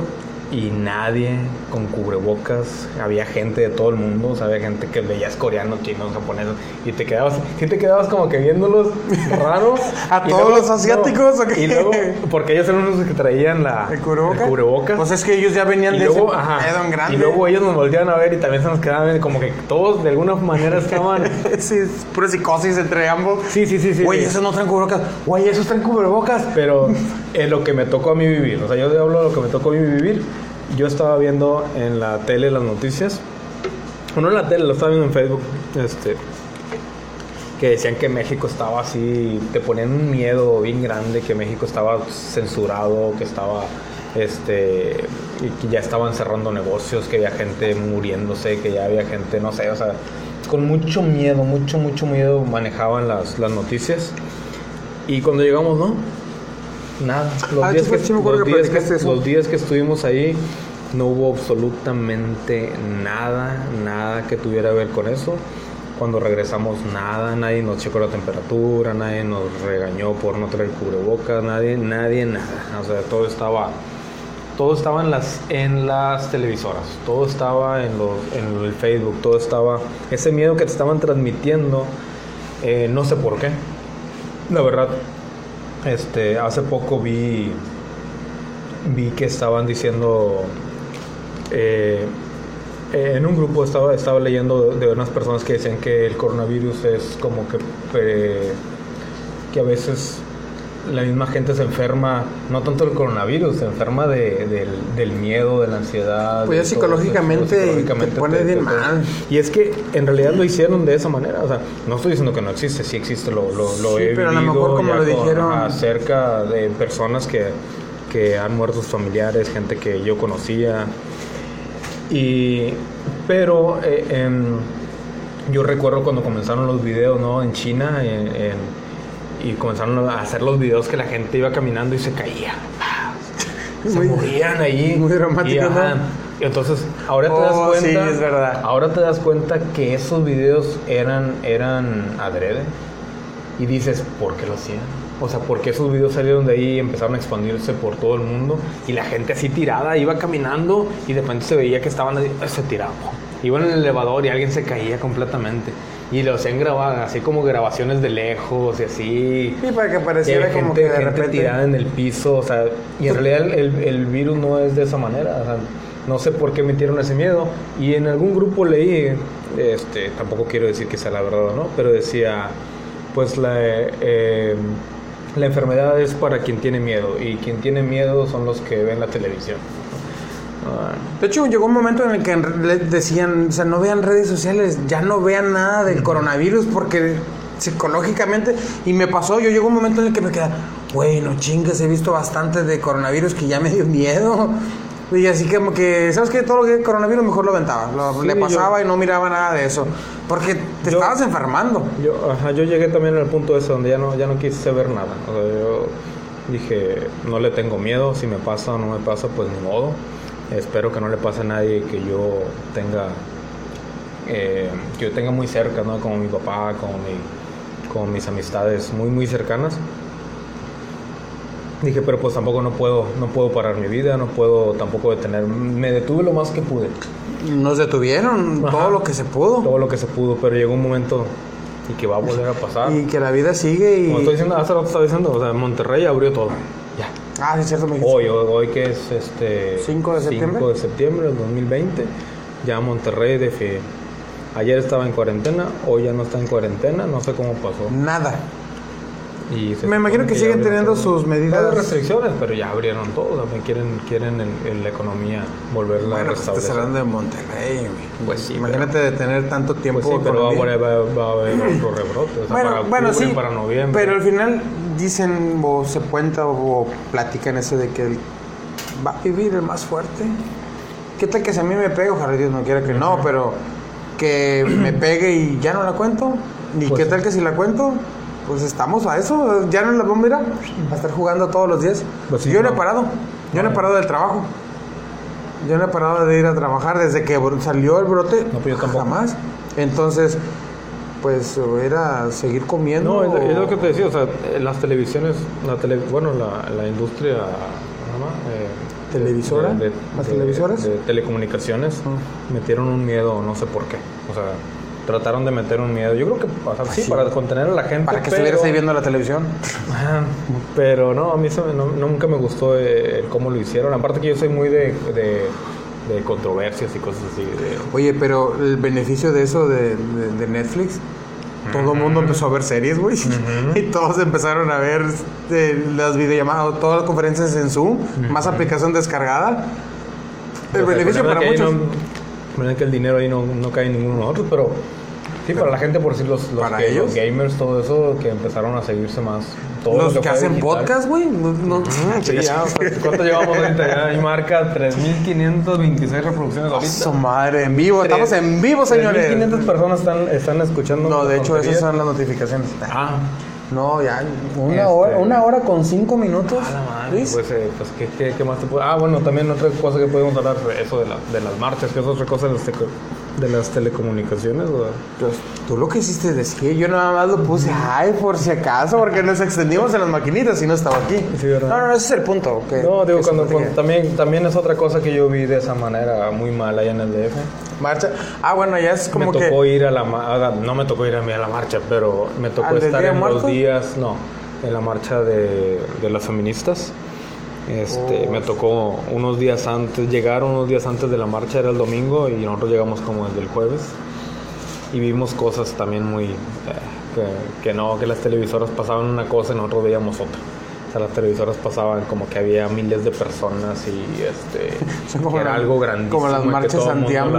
y nadie con cubrebocas. Había gente de todo el mundo, o sea, había gente que veías coreanos, chinos, japoneses, y te quedabas, sí te quedabas como que viéndolos raros. ¿A todos los asiáticos? Y luego, porque ellos eran los que traían la, ¿El cubrebocas? Pues es que ellos ya venían y de luego, ese grande. Y luego ellos nos volteaban a ver y también se nos quedaban como que todos de alguna manera estaban. sí, pura psicosis entre ambos. Sí, sí, sí. sí Güey, esos no traen cubrebocas. Güey, esos traen cubrebocas. Pero es lo que me tocó a mí vivir. O sea, yo hablo de lo que me tocó a mí vivir yo estaba viendo en la tele las noticias, bueno, en la tele, lo estaba viendo en Facebook, este, que decían que México estaba así, te ponían un miedo bien grande, que México estaba censurado, que estaba, este, y que ya estaban cerrando negocios, que había gente muriéndose, que ya había gente, no sé, o sea, con mucho miedo, mucho, mucho miedo manejaban las, las noticias. Y cuando llegamos, ¿no? Nada. Los, ah, días, que, los días, que, estuvimos ahí no hubo absolutamente nada, nada que tuviera que ver con eso. Cuando regresamos nada, nadie nos checó la temperatura, nadie nos regañó por no traer cubrebocas, nadie, nadie, nada. O sea, todo estaba, todo estaba en las, en las televisoras, todo estaba en, los, en el Facebook, todo estaba, ese miedo que te estaban transmitiendo, eh, no sé por qué. La verdad, este, hace poco vi, vi que estaban diciendo, eh, en un grupo estaba, estaba leyendo de, unas personas que decían que el coronavirus es como que, eh, que a veces la misma gente se enferma, no tanto del coronavirus, se enferma de, del, miedo, de la ansiedad. Pues ya psicológicamente, te pone bien mal. Y es que en realidad lo hicieron de esa manera. O sea, no estoy diciendo que no existe, sí existe, lo, lo, lo he pero a lo mejor como lo dijeron. acerca de personas que, que han muerto sus familiares, gente que yo conocía. Y, pero eh, yo recuerdo cuando comenzaron los videos ¿no? en China, en y comenzaron a hacer los videos que la gente iba caminando y se caía. Se morían ahí. Muy dramático, y, entonces, ahora te das oh, cuenta. Sí, es verdad. Ahora te das cuenta que esos videos eran, eran adrede. Y dices, ¿por qué lo hacían? O sea, porque esos videos salieron de ahí y empezaron a expandirse por todo el mundo. Y la gente así tirada iba caminando y de repente se veía que estaban así, se tiraban. Iban en el elevador y alguien se caía completamente. Y lo hacían grabar, así como grabaciones de lejos y así. Y para que pareciera gente, como que de gente repente... tirada en el piso, o sea, y en realidad el, el, virus no es de esa manera, o sea, no sé por qué metieron ese miedo. Y en algún grupo leí, este, tampoco quiero decir que sea la verdad o no, pero decía, pues la, eh, la enfermedad es para quien tiene miedo, y quien tiene miedo son los que ven la televisión. De hecho, llegó un momento en el que decían, o sea, no vean redes sociales, ya no vean nada del coronavirus porque psicológicamente, y me pasó, yo llegó un momento en el que me queda, bueno, chingas, he visto bastante de coronavirus que ya me dio miedo. Y así como que, ¿sabes qué? Todo lo que es coronavirus mejor lo aventaba. le pasaba y no miraba nada de eso. Porque te estabas enfermando. Yo, ajá, yo llegué también al punto ese donde ya no, ya no quise ver nada. O sea, yo dije, no le tengo miedo, si me pasa o no me pasa, pues ni modo. Espero que no le pase a nadie que yo tenga, eh, que yo tenga muy cerca, ¿no? Como mi papá, como, mi, como mis amistades muy, muy cercanas. dije, pero pues tampoco no puedo, no puedo parar mi vida, no puedo tampoco detener. Me detuve lo más que pude. Nos detuvieron todo lo que se pudo. Todo lo que se pudo, pero llegó un momento y que va a volver a pasar. Y que la vida sigue y... Como estoy diciendo, hace rato estaba diciendo, o sea, Monterrey abrió todo. Ah, sí, es cierto, me Hoy, hoy, hoy que es este... 5 de septiembre. 5 de septiembre del 2020, ya Monterrey de. Ayer estaba en cuarentena, hoy ya no está en cuarentena, no sé cómo pasó. Nada. Y se Me imagino que ya siguen teniendo todo. sus medidas. Hay restricciones, pero ya abrieron todo. También quieren, quieren en, en la economía volverla Bueno, a pues estás restablecer. hablando de Monterrey, güey. Pues sí, Imagínate de tener tanto tiempo. Pues sí, pero va, a economía. haber- va, va a haber otro rebrote. O sea, Bueno, para bueno, sí. para noviembre. Pero al final dicen o se cuenta o platican eso de que va a vivir el más fuerte. ¿Qué tal que si a mí me pega? Ojalá Dios no quiera que no, pero que me pegue y ya no la cuento. ¿Y Pues qué tal que si la cuento? Pues estamos a eso, ya no la vamos a a a estar jugando todos los días. Pues sí, yo no he parado, yo no he parado del trabajo. Yo no he parado de ir a trabajar desde que salió el brote. No, pues yo tampoco. Jamás. Entonces, pues era seguir comiendo. No, es, es lo que te decía, o sea, eh, las televisiones, la tele, bueno, la, la industria. Eh, ¿Televisora? ¿Las televisoras? de telecomunicaciones Ah. metieron un miedo, no sé por qué. O sea, trataron de meter un miedo. Yo creo que, o sea, sí, sí. para contener a la gente. Para que pero- estuvieras ahí viendo la televisión. Pero no, a mí me- no- nunca me gustó eh, cómo lo hicieron. Aparte que yo soy muy de, de, de controversias y cosas así. de- Oye, pero el beneficio de eso de, de- de Netflix, todo el mundo empezó a ver series, güey. Y todos empezaron a ver eh, las videollamadas, todas las conferencias en Zoom, más aplicación descargada. El O sea, beneficio para muchos. No, que el dinero ahí no, no cae en ninguno de nosotros, pero sí, para la gente, por decir los, los, ¿Para que- ellos? los gamers, todo eso, que empezaron a seguirse más. Todo lo Los que fue hacen digital. podcast, güey. No, no- Sí, ya, o sea, ¿Cuánto llevamos ahorita? Ya hay marca 3.526 reproducciones ahorita. su madre, en vivo, estamos en vivo, señores. 3.500 personas están, están escuchando. No, de hecho, esas son las notificaciones. Ah, No, ya, una Este- hora, una hora con cinco minutos. A la madre. Pues, eh, pues ¿qué, qué, qué más te puedo...? Ah, bueno, también otra cosa que podemos hablar, eso de, la, de las marchas, que es otra cosa de teco- de las telecomunicaciones. ¿verdad? Pues, tú lo que hiciste decir, yo nada más lo puse, ay, por si acaso, porque nos extendimos en las maquinitas y no estaba aquí. No, no, ese es el punto. que- No, digo, que cuando, cuando- también, también es otra cosa que yo vi de esa manera muy mal allá en el DF. Marcha. Ah, bueno, ya es como me que. tocó ir a la ma- a- no me tocó ir a mí a la marcha, pero me tocó ¿Al del estar en los días, no, en la marcha de, de las feministas. Este, Oh. me tocó unos días antes, llegar unos días antes de la marcha, era el domingo, y nosotros llegamos como desde el jueves. Y vimos cosas también muy. eh, que, que no, que las televisoras pasaban una cosa y nosotros veíamos otra. O sea, las televisoras pasaban como que había miles de personas y este. Son como que era la- algo grandísimo. Como las marchas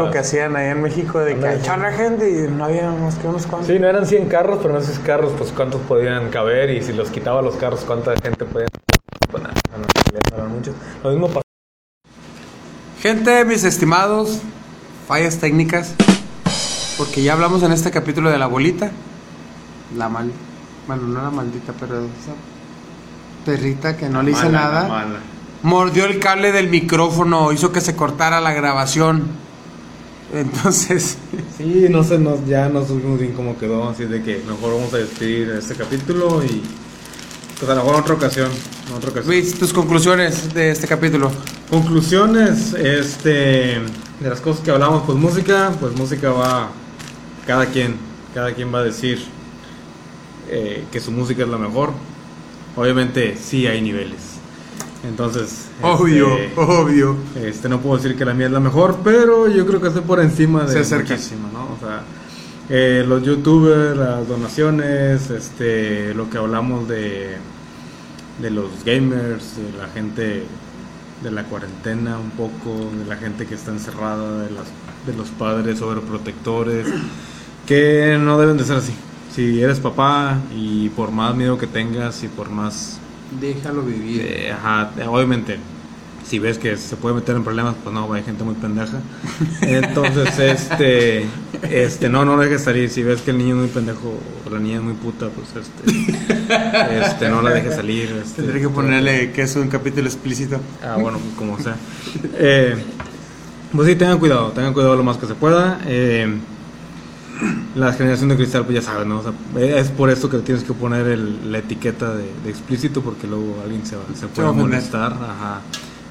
las- que hacían allá en México, de que a gente y no había más que unos cuantos. Sí, no eran 100 carros, pero en esos carros, pues cuántos podían caber y si los quitaba los carros, cuánta gente podía. Pues, nada, Lo mismo pasó. Gente, mis estimados, fallas técnicas, porque ya hablamos en este capítulo de la bolita. La mal. Bueno, no la maldita, pero esa perrita que no le hice nada. Mordió el cable del micrófono, hizo que se cortara la grabación. Entonces, Sí, no sé, nos, ya no supimos bien cómo quedó, así de que mejor vamos a despedir este capítulo y. Pues a lo mejor en otra ocasión. Otra ocasión. Luis, tus conclusiones de este capítulo. Conclusiones, este, de las cosas que hablamos, pues música, pues música va, cada quien, cada quien va a decir eh, que su música es la mejor. Obviamente sí hay niveles. Entonces, Obvio, este, obvio. este, no puedo decir que la mía es la mejor, pero yo creo que estoy por encima de Se acerca. muchísimo, ¿no? O sea, eh, los youtubers, las donaciones, este, lo que hablamos de, de los gamers, de la gente de la cuarentena un poco, de la gente que está encerrada, de, las, de los padres sobreprotectores, que no deben de ser así. Si eres papá y por más miedo que tengas y por más Déjalo vivir. eh, ajá, obviamente, si ves que se puede meter en problemas, pues no, hay gente muy pendeja. Entonces, este, este, no, no lo dejes salir. Si ves que el niño es muy pendejo o la niña es muy puta, pues este, este, no la dejes salir. Este, Tendré que ponerle que es un capítulo explícito. Ah, bueno, pues como sea. Eh, pues sí, tengan cuidado, tengan cuidado lo más que se pueda. Eh, la generación de cristal, pues ya sabes, ¿no? O sea, es por esto que tienes que poner el, la etiqueta de, explícito porque luego alguien se, va, se puede molestar. Ajá.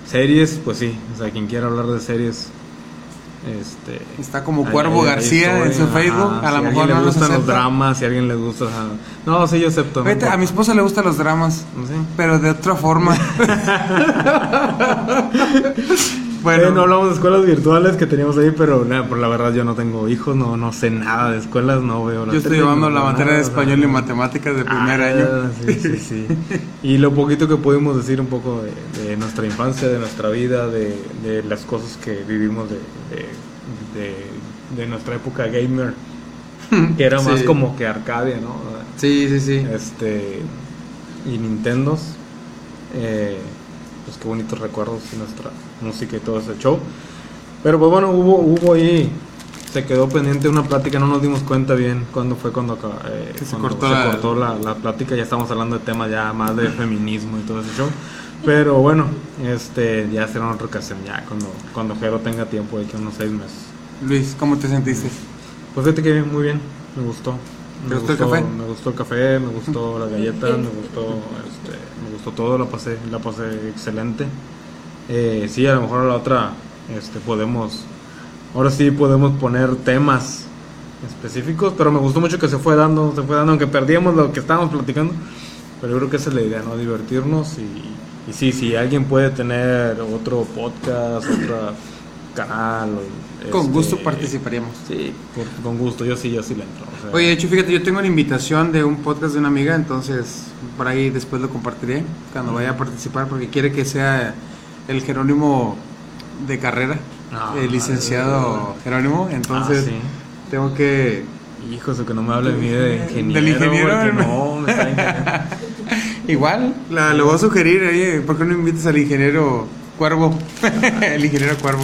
Series, pues sí, o sea, quien quiera hablar de series. Este, Está como Cuervo García en su Facebook. a lo mejor le gustan los dramas, si a alguien le gusta. no, sí, yo acepto. a mi esposa le gustan los dramas, pero de otra forma. Bueno, no hablamos de escuelas virtuales que teníamos ahí, pero por la verdad yo no tengo hijos, no, no sé nada de escuelas, no veo la Yo estoy llevando la materia de español y matemáticas de primer ah, año. Sí, sí, sí. y lo poquito que pudimos decir un poco de, nuestra infancia, de nuestra vida, de, las cosas que vivimos de, de, nuestra época gamer, que era más como que Arcadia, ¿no? Sí, sí, sí. Este, y Nintendos. Eh, pues qué bonitos recuerdos de nuestra música y todo ese show. Pero pues bueno, hubo, hubo ahí, se quedó pendiente una plática, no nos dimos cuenta bien cuándo fue cuando, eh, se, cortó, la... la, plática, ya estamos hablando de temas ya más de feminismo y todo ese show. Pero bueno, este ya será otra ocasión, ya cuando, cuando Jero tenga tiempo, de que unos seis meses. Luis, ¿cómo te sentiste? Pues fíjate que muy bien, me gustó. ¿Te gustó, el café? Me gustó el café, me gustó la galleta, me gustó, este, me gustó todo, la pasé, la pasé excelente. Eh, sí, a lo mejor a la otra, este, podemos, ahora sí podemos poner temas específicos, pero me gustó mucho que se fue dando, se fue dando, aunque perdíamos lo que estábamos platicando, pero yo creo que esa es la idea, ¿no? Divertirnos y, y sí, si alguien puede tener otro podcast, otra canal. con gusto este, participaríamos. Sí, con gusto, yo sí, yo sí le entro. Oye, de hecho, fíjate, yo tengo una invitación de un podcast de una amiga, entonces por ahí después lo compartiré cuando vaya a participar, porque quiere que sea el Jerónimo de carrera, ah, el licenciado Jerónimo, entonces ah, tengo que... Hijos, que no me hable de mí de ingeniero. Del ingeniero. No, me está Igual, la, lo voy a sugerir, oye, ¿por qué no invitas al ingeniero Cuervo? el ingeniero Cuervo.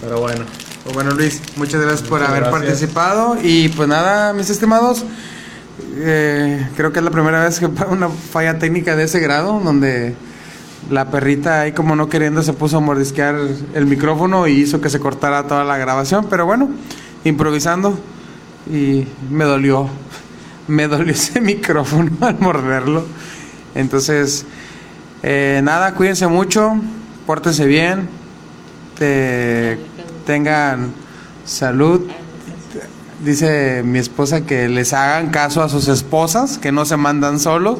Pero bueno. Pues bueno, Luis, muchas gracias por haber participado. Y pues nada, mis estimados, eh, creo que es la primera vez que una falla técnica de ese grado, donde la perrita ahí como no queriendo se puso a mordisquear el micrófono y hizo que se cortara toda la grabación. Pero bueno, improvisando y me dolió. Me dolió ese micrófono al morderlo. Entonces, eh, nada, cuídense mucho, pórtense bien tengan salud. Dice mi esposa que les hagan caso a sus esposas, que no se mandan solos.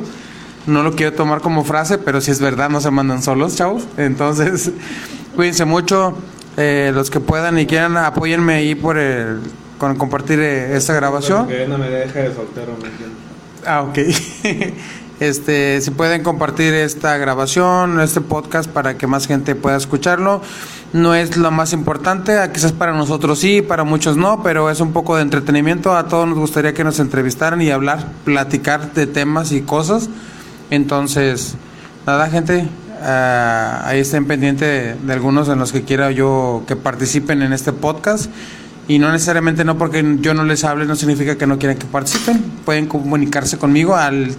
No lo quiero tomar como frase, pero si es verdad, no se mandan solos, chavos. Entonces, cuídense mucho. Eh, los que puedan y quieran, apóyenme ahí por el, con compartir eh, esta grabación. no me deje de soltero, Ah, ok. Este, si pueden compartir esta grabación, este podcast para que más gente pueda escucharlo. No es lo más importante, quizás para nosotros sí, para muchos no, pero es un poco de entretenimiento. A todos nos gustaría que nos entrevistaran y hablar, platicar de temas y cosas. Entonces, nada, gente, ah, ahí estén pendientes de, algunos en los que quiera yo que participen en este podcast. Y no necesariamente no porque yo no les hable, no significa que no quieran que participen. Pueden comunicarse conmigo al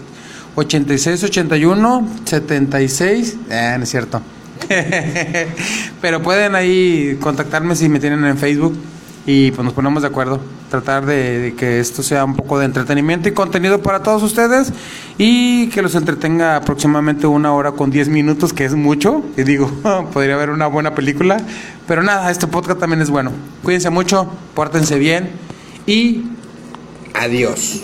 86 81 76, eh, no es cierto. Pero pueden ahí contactarme si me tienen en Facebook y pues nos ponemos de acuerdo. Tratar de, que esto sea un poco de entretenimiento y contenido para todos ustedes y que los entretenga aproximadamente una hora con 10 minutos, que es mucho. Y digo, podría haber una buena película. Pero nada, este podcast también es bueno. Cuídense mucho, pórtense bien y adiós.